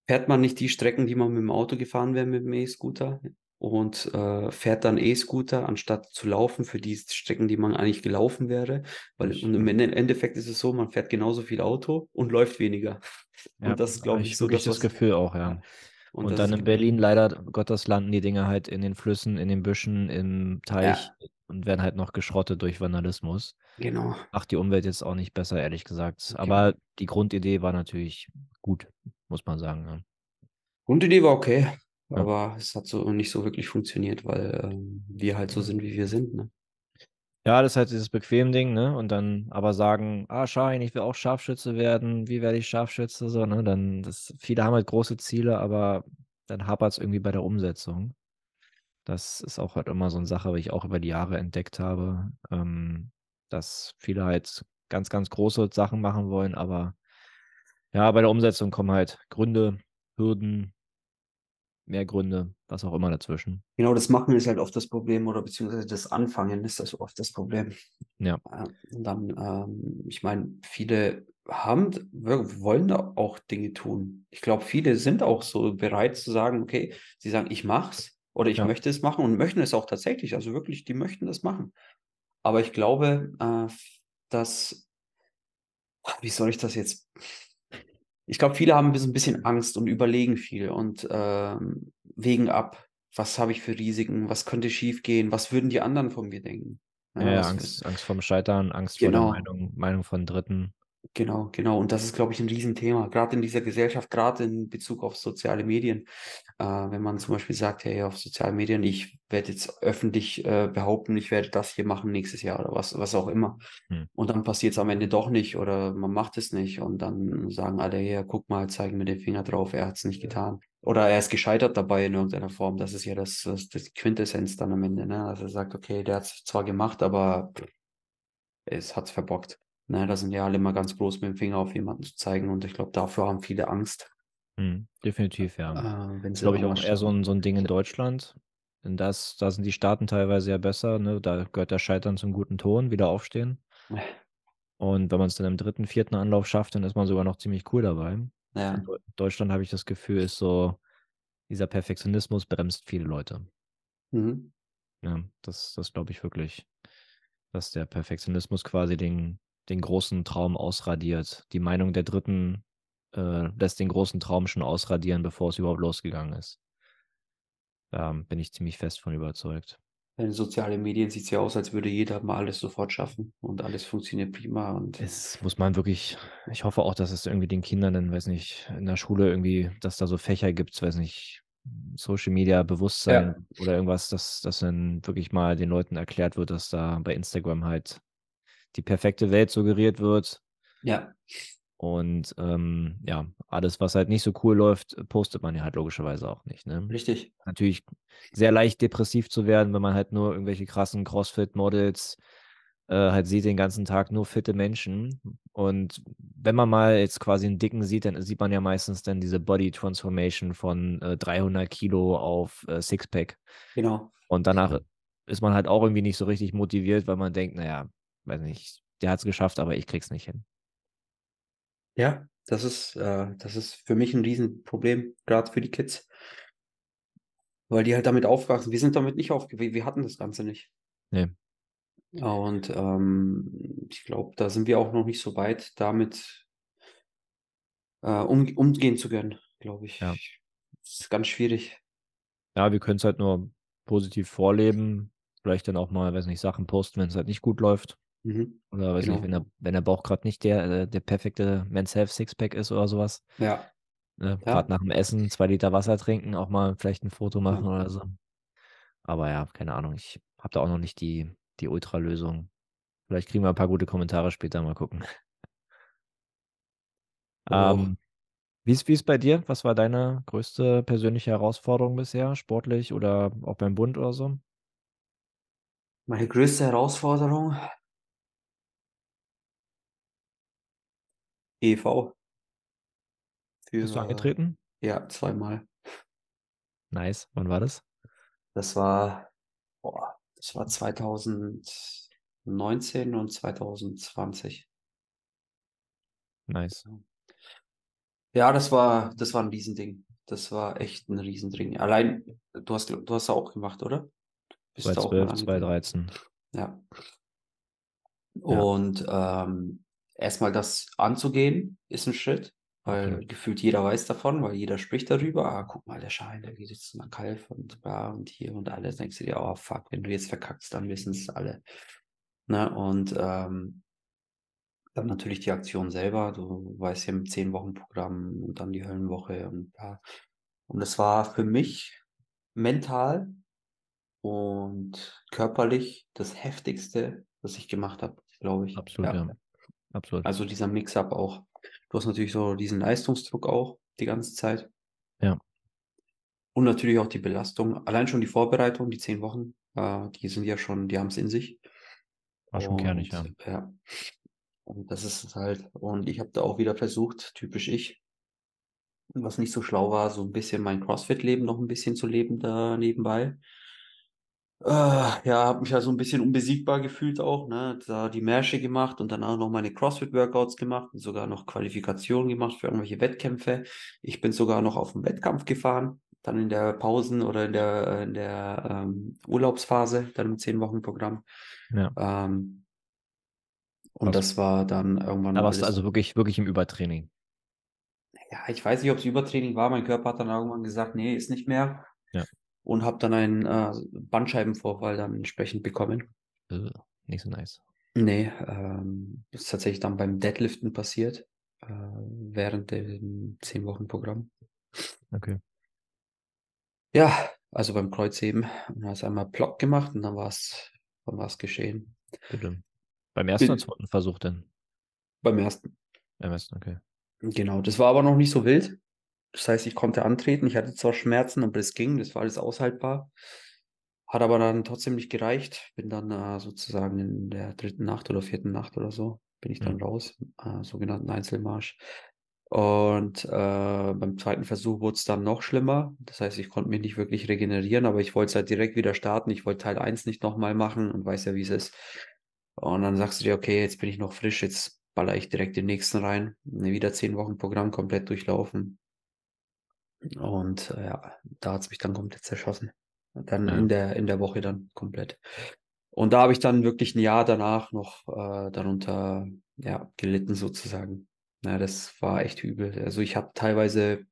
fährt man nicht die Strecken, die man mit dem Auto gefahren wäre mit dem E-Scooter und äh, fährt dann E-Scooter, anstatt zu laufen für die Strecken, die man eigentlich gelaufen wäre. Weil und im Endeffekt ist es so, man fährt genauso viel Auto und läuft weniger. Ja, Und das ist, glaube ich, ich so das, das. Gefühl auch, ja. Und Und dann in Berlin leider Gottes landen die Dinger halt in den Flüssen, in den Büschen, im Teich, ja, und werden halt noch geschrottet durch Vandalismus. Genau. Macht die Umwelt jetzt auch nicht besser, ehrlich gesagt. Okay. Aber die Grundidee war natürlich gut, muss man sagen. Ja. Grundidee war okay, Ja. aber es hat so nicht so wirklich funktioniert, weil ähm, wir halt so sind, wie wir sind. Ne? Ja, das ist halt dieses Bequem-Ding, ne? Und dann aber sagen, ah, Schein, ich will auch Scharfschütze werden, wie werde ich Scharfschütze? So, ne? Dann, das, viele haben halt große Ziele, aber dann hapert es irgendwie bei der Umsetzung. Das ist auch halt immer so eine Sache, die ich auch über die Jahre entdeckt habe, ähm, dass viele halt ganz, ganz große Sachen machen wollen, aber ja, bei der Umsetzung kommen halt Gründe, Hürden, mehr Gründe, was auch immer dazwischen. Genau, das Machen ist halt oft das Problem oder beziehungsweise das Anfangen ist das oft das Problem. Ja. Äh, Und dann, ähm, ich meine, viele haben, wir wollen da auch Dinge tun. Ich glaube, viele sind auch so bereit zu sagen, okay, sie sagen, ich mach's oder ich Ja. möchte es machen und möchten es auch tatsächlich. Also wirklich, die möchten das machen. Aber ich glaube, äh, dass, wie soll ich das jetzt? Ich glaube, viele haben ein bisschen- Angst und überlegen viel und ähm, wägen ab. Was habe ich für Risiken? Was könnte schiefgehen? Was würden die anderen von mir denken? Ja, ja, Angst, Angst vorm Scheitern, Angst vor Genau. der Meinung, Meinung von Dritten. Genau, genau. Und das ist, glaube ich, ein Riesenthema, gerade in dieser Gesellschaft, gerade in Bezug auf soziale Medien. Äh, wenn man zum Beispiel sagt, hey, auf sozialen Medien, ich werde jetzt öffentlich äh, behaupten, ich werde das hier machen nächstes Jahr oder was, was auch immer. Hm. Und dann passiert es am Ende doch nicht oder man macht es nicht und dann sagen alle, ja, guck mal, zeigen mir den Finger drauf, er hat es nicht getan. Oder er ist gescheitert dabei in irgendeiner Form. Das ist ja das, das, das Quintessenz dann am Ende, ne? Dass er sagt, okay, der hat es zwar gemacht, aber es hat's verbockt. Ne, da sind ja alle immer ganz groß mit dem Finger auf jemanden zu zeigen und ich glaube, dafür haben viele Angst. Hm, definitiv, ja. Äh, wenn Das glaube ich, auch eher so ein, so ein Ding in Deutschland. Denn das, da sind die Staaten teilweise ja besser, ne? Da gehört der Scheitern zum guten Ton, wieder aufstehen. Und wenn man es dann im dritten, vierten Anlauf schafft, dann ist man sogar noch ziemlich cool dabei. Ja, In Deu- Deutschland habe ich das Gefühl, ist so, dieser Perfektionismus bremst viele Leute. mhm. Ja, das, das glaube ich wirklich, dass der Perfektionismus quasi den, den großen Traum ausradiert. Die Meinung der Dritten äh, lässt den großen Traum schon ausradieren, bevor es überhaupt losgegangen ist. Da bin ich ziemlich fest von überzeugt. In sozialen Medien sieht es ja aus, als würde jeder mal alles sofort schaffen und alles funktioniert prima und Es muss man wirklich, ich hoffe auch, dass es irgendwie den Kindern, dann, weiß nicht, in der Schule irgendwie, dass da so Fächer gibt, weiß nicht, Social Media Bewusstsein oder irgendwas, dass, dass dann wirklich mal den Leuten erklärt wird, dass da bei Instagram halt die perfekte Welt suggeriert wird. ja, Und ähm, ja, alles, was halt nicht so cool läuft, postet man ja halt logischerweise auch nicht. Ne? richtig. Natürlich sehr leicht depressiv zu werden, wenn man halt nur irgendwelche krassen CrossFit-Models äh, halt sieht den ganzen Tag nur fitte Menschen. Und wenn man mal jetzt quasi einen Dicken sieht, dann sieht man ja meistens dann diese Body Transformation von äh, 300 Kilo auf äh, Sixpack. Genau. Und danach ist man halt auch irgendwie nicht so richtig motiviert, weil man denkt, naja, weiß nicht, der hat es geschafft, aber ich krieg's nicht hin. Ja, das ist, äh, das ist für mich ein Riesenproblem, gerade für die Kids. Weil die halt damit aufwachsen. Wir sind damit nicht aufgewachsen. Wir hatten das Ganze nicht. Nee. Und ähm, ich glaube, da sind wir auch noch nicht so weit, damit äh, um, umgehen zu können, glaube ich. Ja. Das ist ganz schwierig. Ja, wir können es halt nur positiv vorleben, vielleicht dann auch mal, weiß nicht, Sachen posten, wenn es halt nicht gut läuft. Mhm. Oder weiß Genau. nicht, wenn der, wenn der Bauch gerade nicht der, äh, der perfekte Men's Health Sixpack ist oder sowas. Ja, Ne? Ja. Gerade nach dem Essen zwei Liter Wasser trinken, auch mal vielleicht ein Foto machen Ja. oder so. Aber ja, keine Ahnung, ich habe da auch noch nicht die, die Ultra-Lösung. Vielleicht kriegen wir ein paar gute Kommentare später, mal gucken. Auch. Ähm, wie ist, wie ist bei dir? Was war deine größte persönliche Herausforderung bisher, sportlich oder auch beim Bund oder so? meine größte Herausforderung, EV. Bist du Für, angetreten? ja, zweimal. Nice. Wann war das? Das war, boah, das war 2019 und 2020. Nice. Ja, das war, das war ein Riesending. Das war echt ein Riesending. Allein, du hast, du hast auch gemacht, oder? Bist du auch mal 2012, angetreten? 2013. Ja. Ja. Und ähm, erstmal das anzugehen, ist ein Schritt. weil Absolut. gefühlt jeder weiß davon, weil jeder spricht darüber. Ah, guck mal, der Schein, der geht jetzt nach Kalf und da und hier und alles. Denkst du dir, oh fuck, wenn du jetzt verkackst, dann wissen es alle. Ne? Und ähm, dann natürlich die Aktion selber. Du weißt ja mit zehn Wochen Programm und dann die Höllenwoche und ja. Und es war für mich mental und körperlich das heftigste, was ich gemacht habe, glaube ich. Absolut, Ja. ja. Absolut. Also dieser Mix-up auch. Du hast natürlich so diesen Leistungsdruck auch die ganze Zeit. Ja. Und natürlich auch die Belastung. Allein schon die Vorbereitung, die zehn Wochen, äh, die sind ja schon, die haben es in sich. War schon kernig, ja. Ja. Und das ist es halt. Und ich habe da auch wieder versucht, typisch ich, was nicht so schlau war, so ein bisschen mein CrossFit-Leben noch ein bisschen zu leben da nebenbei. Äh, ja, habe mich ja so ein bisschen unbesiegbar gefühlt auch, ne? Da die Märsche gemacht und danach noch meine CrossFit-Workouts gemacht und sogar noch Qualifikationen gemacht für irgendwelche Wettkämpfe. Ich bin sogar noch auf einen Wettkampf gefahren, dann in der Pausen oder in der, in der ähm, Urlaubsphase, dann im zehn Wochen Programm. Ja. Ähm, und Krass. das war dann irgendwann Da warst du also wirklich, wirklich im Übertraining. Ja, ich weiß nicht, ob es Übertraining war. Mein Körper hat dann irgendwann gesagt, nee, ist nicht mehr. Und habe dann einen äh, Bandscheibenvorfall dann entsprechend bekommen. Äh, nicht so nice. Nee, ähm, ist tatsächlich dann beim Deadliften passiert, äh, während dem 10-Wochen-Programm. Okay. Ja, also beim Kreuzheben. Und da hast du einmal Block gemacht und dann war es dann war's geschehen. Bitte. Beim ersten oder zweiten Versuch denn? Beim ersten. Beim ersten, okay. Genau, das war aber noch nicht so wild. Das heißt, ich konnte antreten. Ich hatte zwar Schmerzen, aber es ging, das war alles aushaltbar. Hat aber dann trotzdem nicht gereicht. Bin dann äh, sozusagen in der dritten Nacht oder vierten Nacht oder so, bin ich dann Mhm. raus, äh, sogenannten Einzelmarsch. Und äh, beim zweiten Versuch wurde es dann noch schlimmer. Das heißt, ich konnte mich nicht wirklich regenerieren, aber ich wollte es halt direkt wieder starten. Ich wollte Teil 1 nicht nochmal machen und weiß ja, wie es ist. Und dann sagst du dir, okay, jetzt bin ich noch frisch, jetzt baller ich direkt den nächsten rein. Ne, Wieder zehn Wochen Programm komplett durchlaufen. Und äh, ja, da hat es mich dann komplett zerschossen. Dann Ja. in der, in der Woche dann komplett. Und da habe ich dann wirklich ein Jahr danach noch äh, darunter ja, gelitten sozusagen. Ja, das war echt übel. Also ich habe teilweise,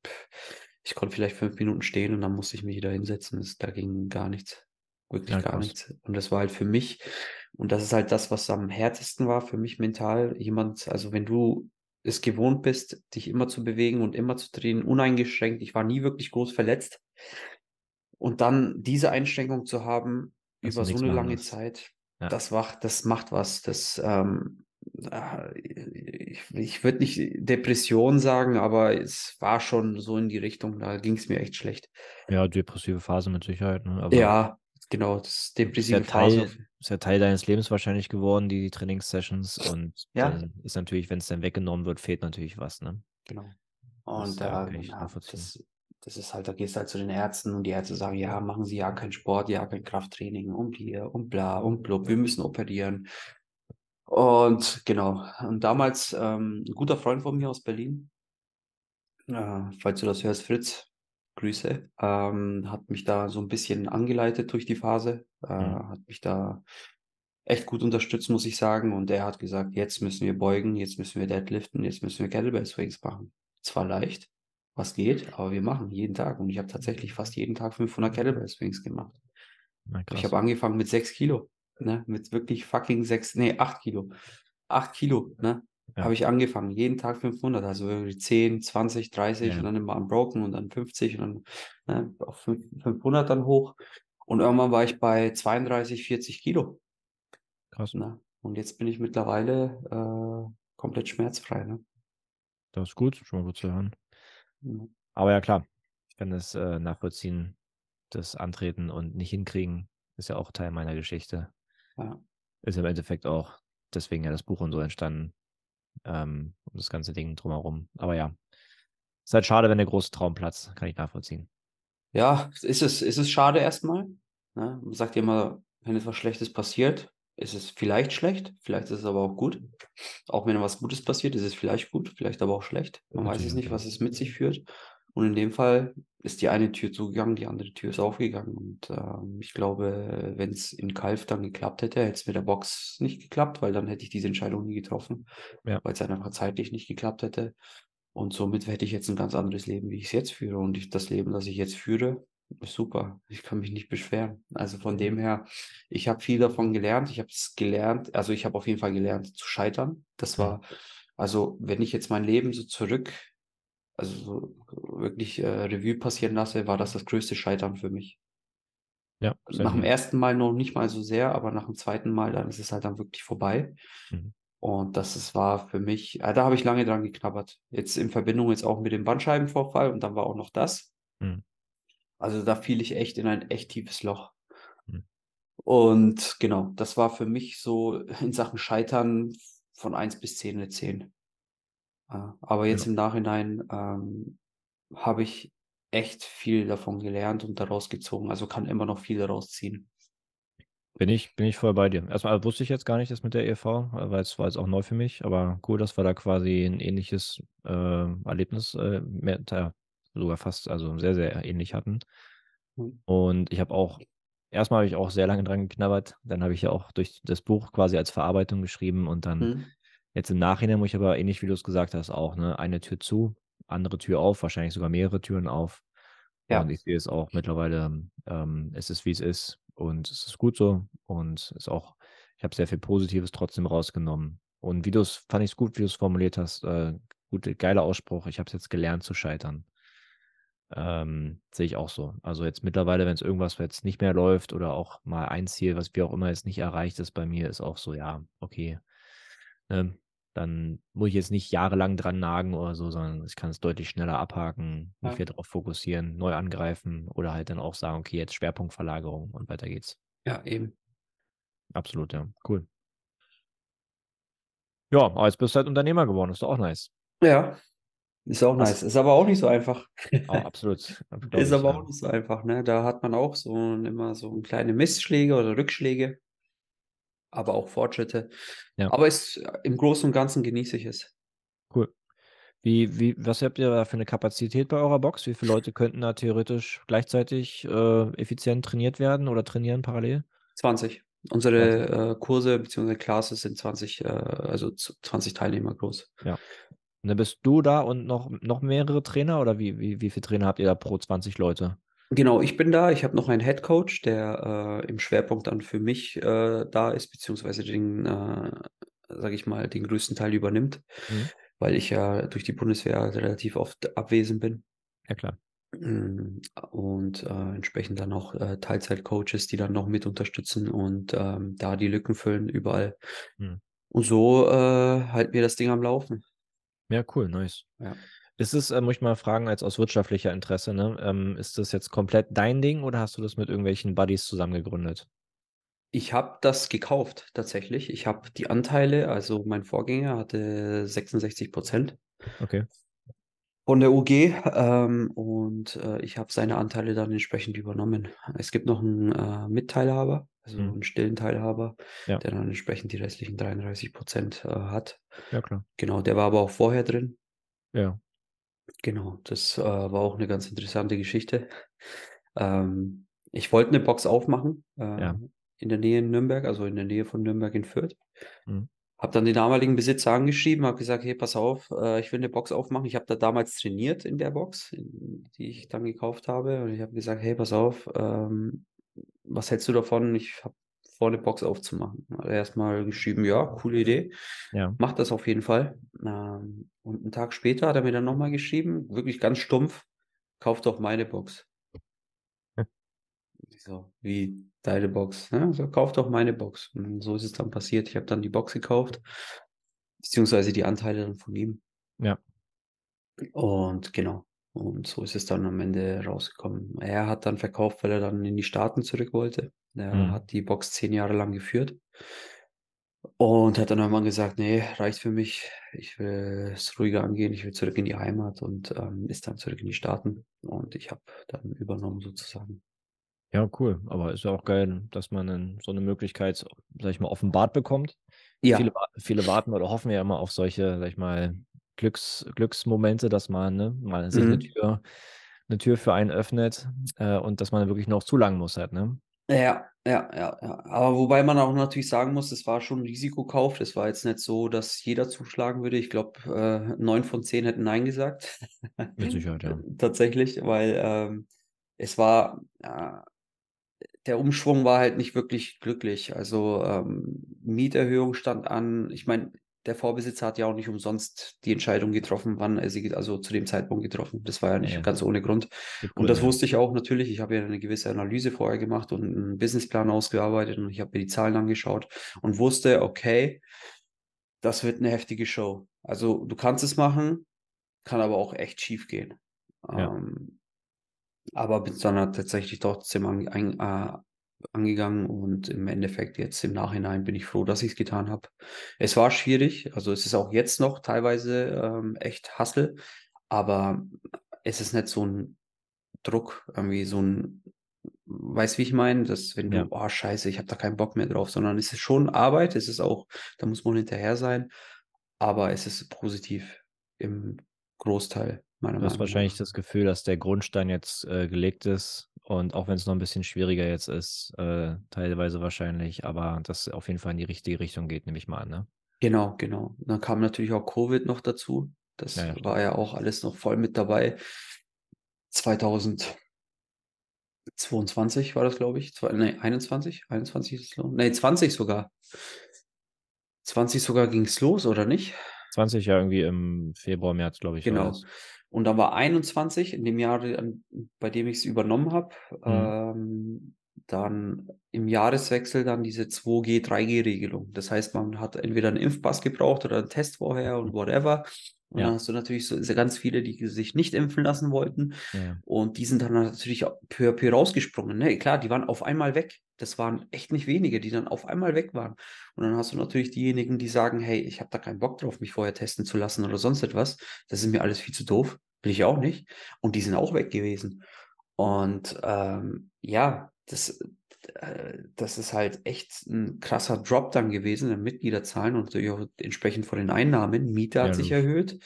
ich konnte vielleicht fünf Minuten stehen und dann musste ich mich wieder hinsetzen. Das, da ging gar nichts. Wirklich Ja, gar krass. nichts. Und das war halt für mich, und das ist halt das, was am härtesten war für mich mental. Jemand, also wenn du es gewohnt bist, dich immer zu bewegen und immer zu drehen, uneingeschränkt. Ich war nie wirklich groß verletzt. Und dann diese Einschränkung zu haben Dass du über so eine lange musst. Zeit, Ja. das macht, das macht was. Das, ähm, äh, ich, ich würde nicht Depression sagen, aber es war schon so in die Richtung, da ging es mir echt schlecht. Ja, depressive Phase mit Sicherheit, ne? Ja, genau, das ist ja depressive Phase. Teil, ist ja Teil deines Lebens wahrscheinlich geworden, die Trainingssessions. Und Ja. dann ist natürlich, wenn es dann weggenommen wird, fehlt natürlich was, ne? Genau. Und ja, da, ich ja, das, das ist halt, da gehst du halt zu den Ärzten und die Ärzte sagen, ja, machen Sie ja keinen Sport, ja, kein Krafttraining und hier und bla und blub, wir müssen operieren. Und genau, und damals ähm, ein guter Freund von mir aus Berlin, äh, falls du das hörst, Fritz, Grüße, ähm, hat mich da so ein bisschen angeleitet durch die Phase, äh, Mhm. hat mich da echt gut unterstützt, muss ich sagen. Und er hat gesagt, jetzt müssen wir beugen, jetzt müssen wir deadliften, jetzt müssen wir Kettlebell Swings machen. Zwar leicht, was geht, aber wir machen jeden Tag. Und ich habe tatsächlich fast jeden Tag 500 Kettlebell Swings gemacht. Na, Ich habe angefangen mit 6 Kilo, ne? Mit wirklich fucking 6, nee, 8 Kilo. 8 Kilo, ne? Ja. Habe ich angefangen, jeden Tag 500, also irgendwie 10, 20, 30 Ja. und dann immer unbroken und dann 50 und dann ne, auf fünf- 500 dann hoch. Und irgendwann war ich bei 32, 40 Kilo. Krass. Ne? Und jetzt bin ich mittlerweile äh, komplett schmerzfrei. Ne? Das ist gut, schon mal gut zu hören. Ja. Aber ja, klar, ich kann das äh, nachvollziehen. Das Antreten und nicht hinkriegen ist ja auch Teil meiner Geschichte. Ja. Ist im Endeffekt auch deswegen ja das Buch und so entstanden. Ähm, und das ganze Ding drumherum. Aber ja, ist halt schade, wenn der große Traum platzt. Kann ich nachvollziehen. Ja, ist es, ist es schade erstmal. Ne? Man sagt ja immer, wenn etwas Schlechtes passiert, ist es vielleicht schlecht, vielleicht ist es aber auch gut. Auch wenn was Gutes passiert, ist es vielleicht gut, vielleicht aber auch schlecht. Man weiß Natürlich, es nicht, was es mit sich führt. Und in dem Fall ist die eine Tür zugegangen, die andere Tür ist aufgegangen. Und ähm, ich glaube, wenn es in Kalf dann geklappt hätte, hätte es mit der Box nicht geklappt, weil dann hätte ich diese Entscheidung nie getroffen, Ja. weil es einfach zeitlich nicht geklappt hätte. Und somit hätte ich jetzt ein ganz anderes Leben, wie ich es jetzt führe. Und ich, das Leben, das ich jetzt führe, ist super. Ich kann mich nicht beschweren. Also von dem her, ich habe viel davon gelernt. Ich habe es gelernt, also ich habe auf jeden Fall gelernt zu scheitern. Das war, also wenn ich jetzt mein Leben so zurück, also so wirklich äh, Revue passieren lasse, war das das größte Scheitern für mich. Ja, Nach dem ersten Mal noch nicht mal so sehr, aber nach dem zweiten Mal, dann ist es halt dann wirklich vorbei. Mhm. Und das ist, war für mich, äh, da habe ich lange dran geknabbert. Jetzt in Verbindung jetzt auch mit dem Bandscheibenvorfall und dann war auch noch das. Mhm. Also da fiel ich echt in ein echt tiefes Loch. Mhm. Und genau, das war für mich so in Sachen Scheitern von 1 bis 10 eine 10. Äh, aber jetzt Ja. im Nachhinein ähm, habe ich echt viel davon gelernt und daraus gezogen. Also kann immer noch viel daraus ziehen. Bin ich, bin ich voll bei dir. Erstmal wusste ich jetzt gar nicht, das mit der EV, äh, weil es war jetzt auch neu für mich, aber cool, dass wir da quasi ein ähnliches äh, Erlebnis, äh, mehr, sogar fast, also sehr, sehr ähnlich hatten. Mhm. Und ich habe auch, erstmal habe ich auch sehr lange dran geknabbert, dann habe ich ja auch durch das Buch quasi als Verarbeitung geschrieben und dann Mhm. Jetzt im Nachhinein muss ich aber ähnlich wie du es gesagt hast auch, ne, eine Tür zu, andere Tür auf, wahrscheinlich sogar mehrere Türen auf. Ja. Und ich sehe es auch mittlerweile, ähm, es ist wie es ist und es ist gut so und es ist auch, ich habe sehr viel Positives trotzdem rausgenommen. Und wie du es, fand ich es gut, wie du es formuliert hast, äh, gute, geiler Ausspruch, ich habe es jetzt gelernt zu scheitern. Ähm, sehe ich auch so. Also jetzt mittlerweile, wenn es irgendwas jetzt nicht mehr läuft oder auch mal ein Ziel, was wie auch immer jetzt nicht erreicht ist bei mir, ist auch so, ja, okay. Ne? Dann muss ich jetzt nicht jahrelang dran nagen oder so, sondern ich kann es deutlich schneller abhaken, mich Ja. wieder darauf fokussieren, neu angreifen oder halt dann auch sagen, okay, jetzt Schwerpunktverlagerung und weiter geht's. Ja, eben. Absolut, ja. Cool. Ja, aber jetzt bist du halt Unternehmer geworden, ist doch auch nice. Ja, ist auch nice. Ist aber auch nicht so einfach. Oh, absolut. glaub Ist aber auch nicht so einfach, ne? Da hat man auch so immer so kleine Missschläge oder Rückschläge, aber auch Fortschritte. Ja. Aber es, im Großen und Ganzen genieße ich es. Cool. Wie, wie, was habt ihr da für eine Kapazität bei eurer Box? Wie viele Leute könnten da theoretisch gleichzeitig äh, effizient trainiert werden oder trainieren parallel? 20. Unsere äh, Kurse bzw. Classes sind 20, äh, also z- 20 Teilnehmer groß. Und dann bist du da und noch, noch mehrere Trainer oder wie, wie, wie viele Trainer habt ihr da pro 20 Leute? Genau, ich bin da. Ich habe noch einen Head Coach, der äh, im Schwerpunkt dann für mich äh, da ist, beziehungsweise den, äh, sage ich mal, den größten Teil übernimmt, Mhm. weil ich ja durch die Bundeswehr relativ oft abwesend bin. Ja, klar. Mm, Und äh, entsprechend dann auch äh, Teilzeit-Coaches, die dann noch mit unterstützen und ähm, da die Lücken füllen überall. Mhm. Und so äh, halten wir das Ding am Laufen. Ja, cool, nice. Ja. Ist es, äh, muss ich mal fragen, als aus wirtschaftlicher Interesse, ne? Ähm, ist das jetzt komplett dein Ding oder hast du das mit irgendwelchen Buddies zusammen gegründet? Ich habe das gekauft tatsächlich. Ich habe die Anteile, also mein Vorgänger hatte 66 Prozent Okay. von der UG ähm, und äh, ich habe seine Anteile dann entsprechend übernommen. Es gibt noch einen äh, Mitteilhaber, also Mhm. einen stillen Teilhaber, Ja. der dann entsprechend die restlichen 33 Prozent äh, hat. Ja, klar. Genau, der war aber auch vorher drin. Ja. Genau, das äh, war auch eine ganz interessante Geschichte. Ähm, ich wollte eine Box aufmachen äh, Ja. in der Nähe in Nürnberg, also in der Nähe von Nürnberg in Fürth. Mhm. Habe dann den damaligen Besitzer angeschrieben, habe gesagt, hey, pass auf, äh, ich will eine Box aufmachen. Ich habe da damals trainiert in der Box, in, die ich dann gekauft habe. Und ich habe gesagt, hey, pass auf, ähm, was hältst du davon? Ich habe eine Box aufzumachen. Hat er erstmal geschrieben, ja, coole Idee. Ja. Macht das auf jeden Fall. Ähm, und einen Tag später hat er mir dann nochmal geschrieben, wirklich ganz stumpf, kauf doch meine Box. Hm. So, wie deine Box? Ne? So, kauf doch meine Box. Und so ist es dann passiert. Ich habe dann die Box gekauft, beziehungsweise die Anteile dann von ihm. Ja. Und genau. Und so ist es dann am Ende rausgekommen. Er hat dann verkauft, weil er dann in die Staaten zurück wollte. Er Mhm. hat die Box zehn Jahre lang geführt. Und hat dann irgendwann gesagt, nee, reicht für mich. Ich will es ruhiger angehen. Ich will zurück in die Heimat und ähm, ist dann zurück in die Staaten. Und ich habe dann übernommen sozusagen. Ja, cool. Aber ist ja auch geil, dass man dann so eine Möglichkeit, sag ich mal, offenbart bekommt. Ja, Viele, viele warten oder hoffen ja immer auf solche, sag ich mal, Glücks, Glücksmomente, dass man ne, mal sich eine Mhm. Tür, eine Tür für einen öffnet äh, und dass man wirklich noch zulangen muss halt, ne? Ja, ja, ja, ja. Aber wobei man auch natürlich sagen muss, es war schon 'n Risikokauf. Es war jetzt nicht so, dass jeder zuschlagen würde. Ich glaube, äh, 9 von 10 hätten nein gesagt. Mit Sicherheit, ja. Tatsächlich, weil, ähm, es war, äh der Umschwung war halt nicht wirklich glücklich. Also, ähm, Mieterhöhung stand an. Ich meine, der Vorbesitzer hat ja auch nicht umsonst die Entscheidung getroffen, wann er sie also zu dem Zeitpunkt getroffen. Das war ja nicht Ja. ganz ohne Grund. Gibt Und das Gründe. wusste ich auch natürlich. Ich habe ja eine gewisse Analyse vorher gemacht und 'n Businessplan ausgearbeitet und ich habe mir die Zahlen angeschaut und wusste: „Okay, das wird 'ne heftige Show.“ Also, du kannst es machen, kann aber auch echt schiefgehen. Ja. Ähm, aber bin dann halt tatsächlich trotzdem an ein äh, angegangen und im Endeffekt jetzt im Nachhinein bin ich froh, dass ich's getan habe. Es war schwierig, also, es ist auch jetzt noch teilweise, ähm, echt Hustle, aber es ist nicht so 'n Druck, irgendwie so 'n weißt, wie ich meine? Dass wenn Ja. du: „Oh, scheiße, ich habe da keinen Bock mehr drauf“, sondern es ist schon Arbeit. Es ist auch da muss man hinterher sein, aber es ist positiv im Großteil meiner Du hast Meinung wahrscheinlich nach. das Gefühl, dass der Grundstein jetzt, äh, gelegt ist und auch wenn's noch 'n bisschen schwieriger jetzt ist, äh, teilweise wahrscheinlich, aber dass auf jeden Fall in die richtige Richtung geht, nehme ich mal an, ne? Genau, genau. Dann kam natürlich auch Covid noch dazu. Ja, Das ja, war ja auch alles noch voll mit dabei. 2022 war das, glaube ich. Zwei ne, 21? 21 ist es los? Ne, 20 sogar. 20 sogar ging's los, oder nicht? 20, ja, irgendwie im Februar, März, glaube ich, Genau. Und dann war 21 in dem Jahr, bei dem ich's übernommen habe, Mhm. ähm, dann im Jahreswechsel dann diese 2G, 3G-Regelung. Das heißt, man hat entweder 'n Impfpass gebraucht oder 'n Test vorher und whatever. Und Ja. dann hast du natürlich so ganz viele, die sich nicht impfen lassen wollten. Ja. Und die sind dann natürlich peu à peu rausgesprungen, ne? Klar, die waren auf einmal weg. Das waren echt nicht wenige, die dann auf einmal weg waren. Und dann hast du natürlich diejenigen, die sagen: „Hey, ich habe da keinen Bock drauf, mich vorher testen zu lassen oder sonst etwas. Das ist mir alles viel zu doof, will ich auch nicht.“ Und die sind auch weg gewesen. Und, ähm, ja, das das ist halt echt 'n krasser Drop dann gewesen in Mitgliederzahlen und natürlich auch entsprechend von den Einnahmen. Miete Ja, hat sich logisch. erhöht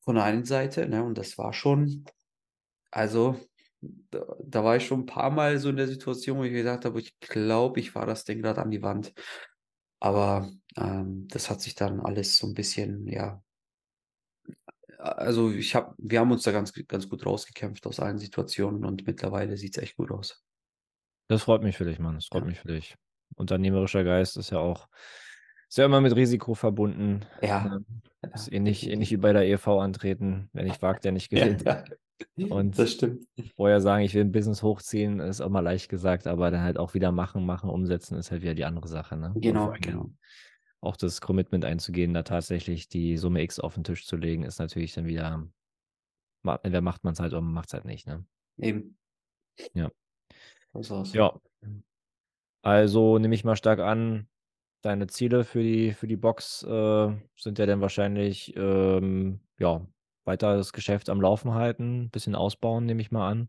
von der einen Seite, ne? Und das war schon also, da da war ich schon 'n paarmal so in der Situation, wo ich gedacht habe: „Ich glaube, ich fahre das Ding grad an die Wand.“ Aber, ähm, das hat sich dann alles so 'n bisschen, ja also, ich habe wir haben uns da ganz ganz gut rausgekämpft aus allen Situationen und mittlerweile sieht's echt gut aus. Das freut mich für dich, Mann. Das freut Ja. mich für dich. Unternehmerischer Geist ist ja auch ist ja immer mit Risiko verbunden, Ja, ne? Ist ja, ähnlich ähnlich wie bei der Ehefrau antreten. Wer nicht wagt, der nicht Ja, gewinnt. ja. Und Das stimmt. vorher sagen: „Ich will 'n Business hochziehen“, ist auch mal leicht gesagt, aber dann halt auch wieder machen, machen, umsetzen ist halt wieder die andere Sache, ne? Genau, genau. Auch das Commitment einzugehen, da tatsächlich die Summe X auf 'n Tisch zu legen, ist natürlich dann wieder entweder macht man's halt oder man macht's halt nicht, ne? Eben. Ja. Sieht's aus. Ja. Also, nehme ich mal stark an, deine Ziele für die für die Box, äh, sind ja dann wahrscheinlich, ähm, ja, weiter das Geschäft am Laufen halten, bisschen ausbauen, nehme ich mal an.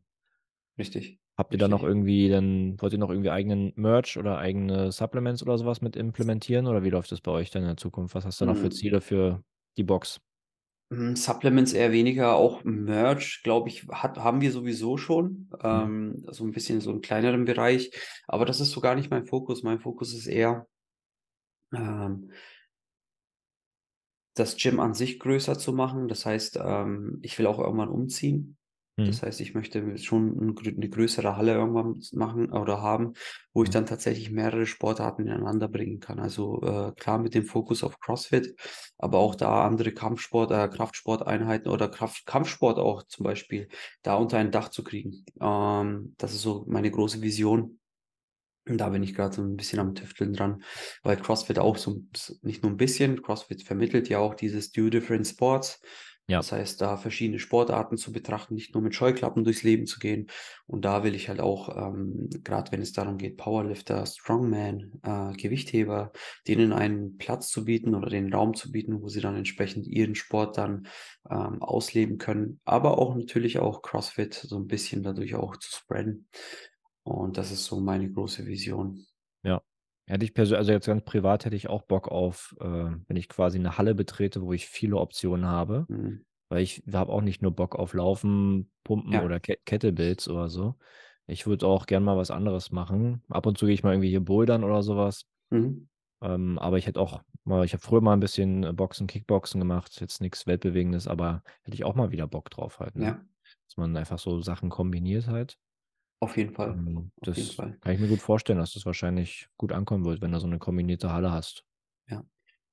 Richtig, Habt ihr da noch irgendwie dann wollt ihr noch irgendwie eigenen Merch oder eigene Supplements oder so was mit implementieren oder wie läuft das bei euch dann in der Zukunft? Was hast du noch für Hm. Ziele für die Box? Hm, Supplements eher weniger, auch Merch, glaube ich, hat haben wir sowieso schon, Mhm. ähm, so 'n bisschen so 'n kleineren Bereich, aber das ist so gar nicht mein Fokus. Mein Fokus ist eher ähm das Gym an sich größer zu machen. Das heißt, ähm, ich will auch irgendwann umziehen. Mhm. Das heißt, ich möchte schon 'n grö 'ne größere Halle irgendwann machen oder haben, wo ich Mhm. dann tatsächlich mehrere Sportarten ineinander bringen kann. Also, äh, klar mit dem Fokus auf CrossFit, aber auch da andere Kampfsport äh, Kraftsporteinheiten oder Kraft Kampfsport auch zum Beispiel da unter ein Dach zu kriegen. Ähm, das ist so meine große Vision. Und da bin ich grad so 'n bisschen am Tüfteln dran, weil CrossFit auch so nicht nur 'n bisschen, CrossFit vermittelt ja auch dieses Do Different Sports. Ja. Das heißt, da verschiedene Sportarten zu betrachten, nicht nur mit Scheuklappen durchs Leben zu gehen. Und da will ich halt auch, ähm, grad wenn es darum geht, Powerlifter, Strongman, äh, Gewichtheber, denen einen Platz zu bieten oder den Raum zu bieten, wo sie dann entsprechend ihren Sport dann, ähm, ausleben können, aber auch natürlich auch CrossFit so 'n bisschen dadurch auch zu spreaden. Und das ist so meine große Vision. Ja. Hätte ich persö also, jetzt ganz privat hätte ich auch Bock auf, äh, wenn ich quasi 'ne Halle betrete, wo ich viele Optionen habe, Mhm. weil ich habe auch nicht nur Bock auf Laufen, Pumpen Ja. oder Ke Kettlebells oder so. Ich würde auch gern mal was anderes machen. Ab und zu gehe ich mal irgendwie hier bouldern oder sowas. Mhm. Ähm, aber ich hätte auch mal, ich habe früher mal ein bisschen äh, Boxen, Kickboxen gemacht, jetzt nichts Weltbewegendes, aber hätte ich auch mal wieder Bock drauf halt, ne? Ja, Dass man einfach so Sachen kombiniert halt. Auf jeden Fall. Ähm, Auf jeden das Fall. kann ich mir gut vorstellen, dass das wahrscheinlich gut ankommen wird, wenn du so eine kombinierte Halle hast. Ja.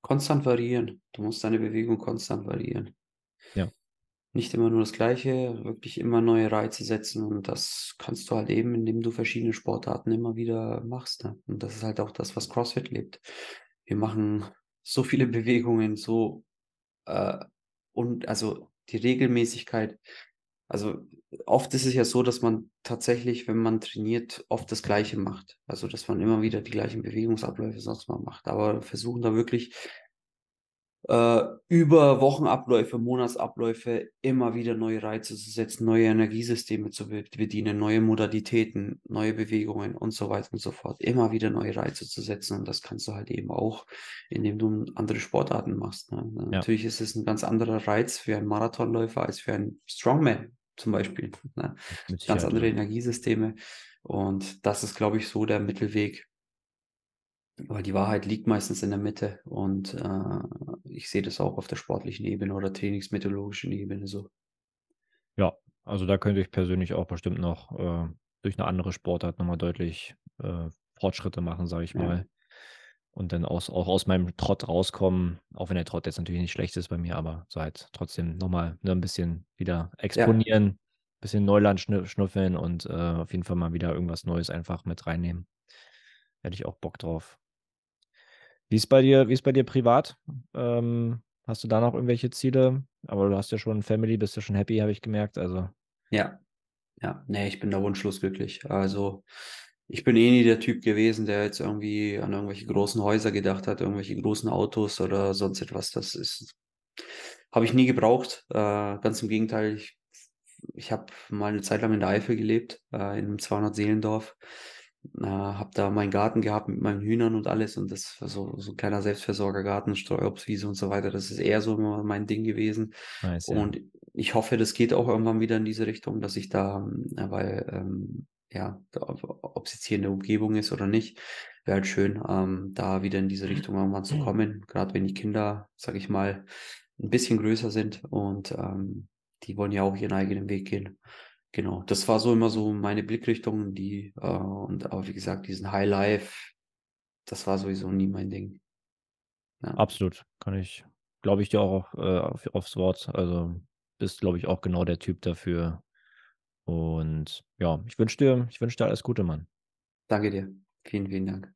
Konstant variieren. Du musst deine Bewegung konstant variieren. Ja. Nicht immer nur das Gleiche, wirklich immer neue Reize setzen und das kannst du halt eben, indem du verschiedene Sportarten immer wieder machst. Ne? Und das ist halt auch das, was CrossFit lebt. Wir machen so viele Bewegungen, so äh, und also die Regelmäßigkeit. Also oft ist es ja so, dass man tatsächlich, wenn man trainiert, oft das Gleiche macht. Also dass man immer wieder die gleichen Bewegungsabläufe sonst mal macht. Aber versuchen da wirklich äh, über Wochenabläufe, Monatsabläufe immer wieder neue Reize zu setzen, neue Energiesysteme zu be- bedienen, neue Modalitäten, neue Bewegungen und so weiter und so fort. Immer wieder neue Reize zu setzen. Und das kannst du halt eben auch, indem du andere Sportarten machst. Ne? Natürlich ist es ein ganz anderer Reiz für einen Marathonläufer als für einen Strongman zum Beispiel. Ne? Ganz andere. Energiesysteme. Und das ist, glaube ich, so der Mittelweg. Weil die Wahrheit liegt meistens in der Mitte und äh, ich sehe das auch auf der sportlichen Ebene oder trainingsmethodologischen Ebene so. Ja, also da könnte ich persönlich auch bestimmt noch äh, durch eine andere Sportart nochmal deutlich äh, Fortschritte machen, sage ich Ja. mal. Und dann aus, auch aus meinem Trott rauskommen, auch wenn der Trott jetzt natürlich nicht schlecht ist bei mir, aber so halt trotzdem nochmal ne, ein bisschen wieder exponieren, ein bisschen Neuland schnüffeln und äh, auf jeden Fall mal wieder irgendwas Neues einfach mit reinnehmen. Hätte ich auch Bock drauf. Wie ist bei dir, wie ist bei dir privat? Ähm, hast du da noch irgendwelche Ziele? Aber du hast ja schon Family, bist ja schon happy, habe ich gemerkt. Also Ja, ja, nee, ich bin da wunschlos glücklich. Also ich bin eh nie der Typ gewesen, der jetzt irgendwie an irgendwelche großen Häuser gedacht hat, irgendwelche großen Autos oder sonst etwas. Das ist, habe ich nie gebraucht. Äh, ganz im Gegenteil, ich, ich habe mal eine Zeit lang in der Eifel gelebt, äh, in einem 200-Seelendorf. Äh, habe da meinen Garten gehabt mit meinen Hühnern und alles und das war so, so ein kleiner Selbstversorgergarten, Streuobstwiese und so weiter. Das ist eher so mein Ding gewesen. nice, ja. Und ich hoffe, das geht auch irgendwann wieder in diese Richtung, dass ich da, äh, weil, ähm, ja, ob es jetzt hier in der Umgebung ist oder nicht, wäre halt schön, ähm, da wieder in diese Richtung irgendwann zu kommen. Gerade wenn die Kinder, sag ich mal, ein bisschen größer sind und ähm, die wollen ja auch ihren eigenen Weg gehen. Genau, das war so immer so meine Blickrichtung, die, äh, und aber wie gesagt, diesen High Life, das war sowieso nie mein Ding. Ja. Absolut. Kann ich, glaube ich, dir auch äh, auf, aufs Wort. Also bist, glaube ich, auch genau der Typ dafür. Und ja, ich wünsche dir, ich wünsche dir alles Gute, Mann. Danke dir. Vielen, vielen Dank.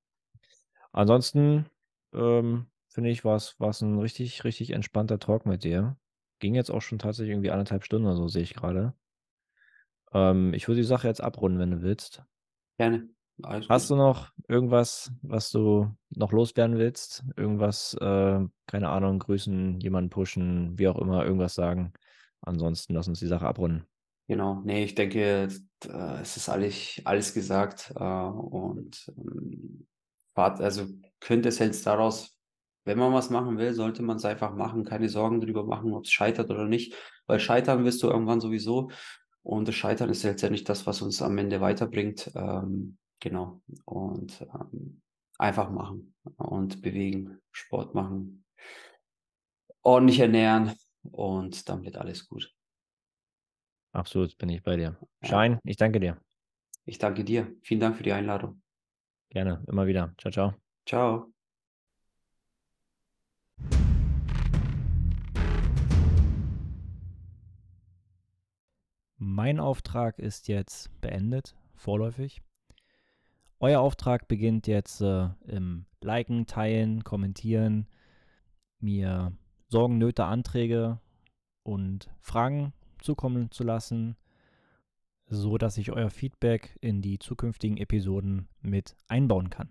Ansonsten ähm, finde ich, war es ein richtig, richtig entspannter Talk mit dir. Ging jetzt auch schon tatsächlich irgendwie anderthalb Stunden oder so, sehe ich gerade. Ähm, ich würde die Sache jetzt abrunden, wenn du willst. Gerne. Alles Hast gut. du noch irgendwas, was du noch loswerden willst? Irgendwas, äh, keine Ahnung, grüßen, jemanden pushen, wie auch immer, irgendwas sagen? Ansonsten lass uns die Sache abrunden. Genau, nee, ich denke, äh, es ist alles, alles gesagt äh, und ähm, also könnte es jetzt daraus, wenn man was machen will, sollte man es einfach machen, keine Sorgen drüber machen, ob es scheitert oder nicht, weil scheitern wirst du irgendwann sowieso und das Scheitern ist nicht das, was uns am Ende weiterbringt, ähm, genau, und ähm, einfach machen und bewegen, Sport machen, ordentlich ernähren und dann wird alles gut. Absolut, bin ich bei dir. Schein, ich danke dir. Ich danke dir. Vielen Dank für die Einladung. Gerne, immer wieder. Ciao, ciao. Ciao. Mein Auftrag ist jetzt beendet, vorläufig. Euer Auftrag beginnt jetzt äh, im Liken, Teilen, Kommentieren, mir Sorgen, Nöte, Anträge und Fragen zukommen zu lassen, so dass ich euer Feedback in die zukünftigen Episoden mit einbauen kann.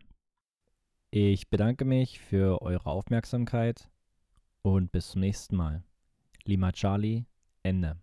Ich bedanke mich für eure Aufmerksamkeit und bis zum nächsten Mal. Lima Charlie, Ende.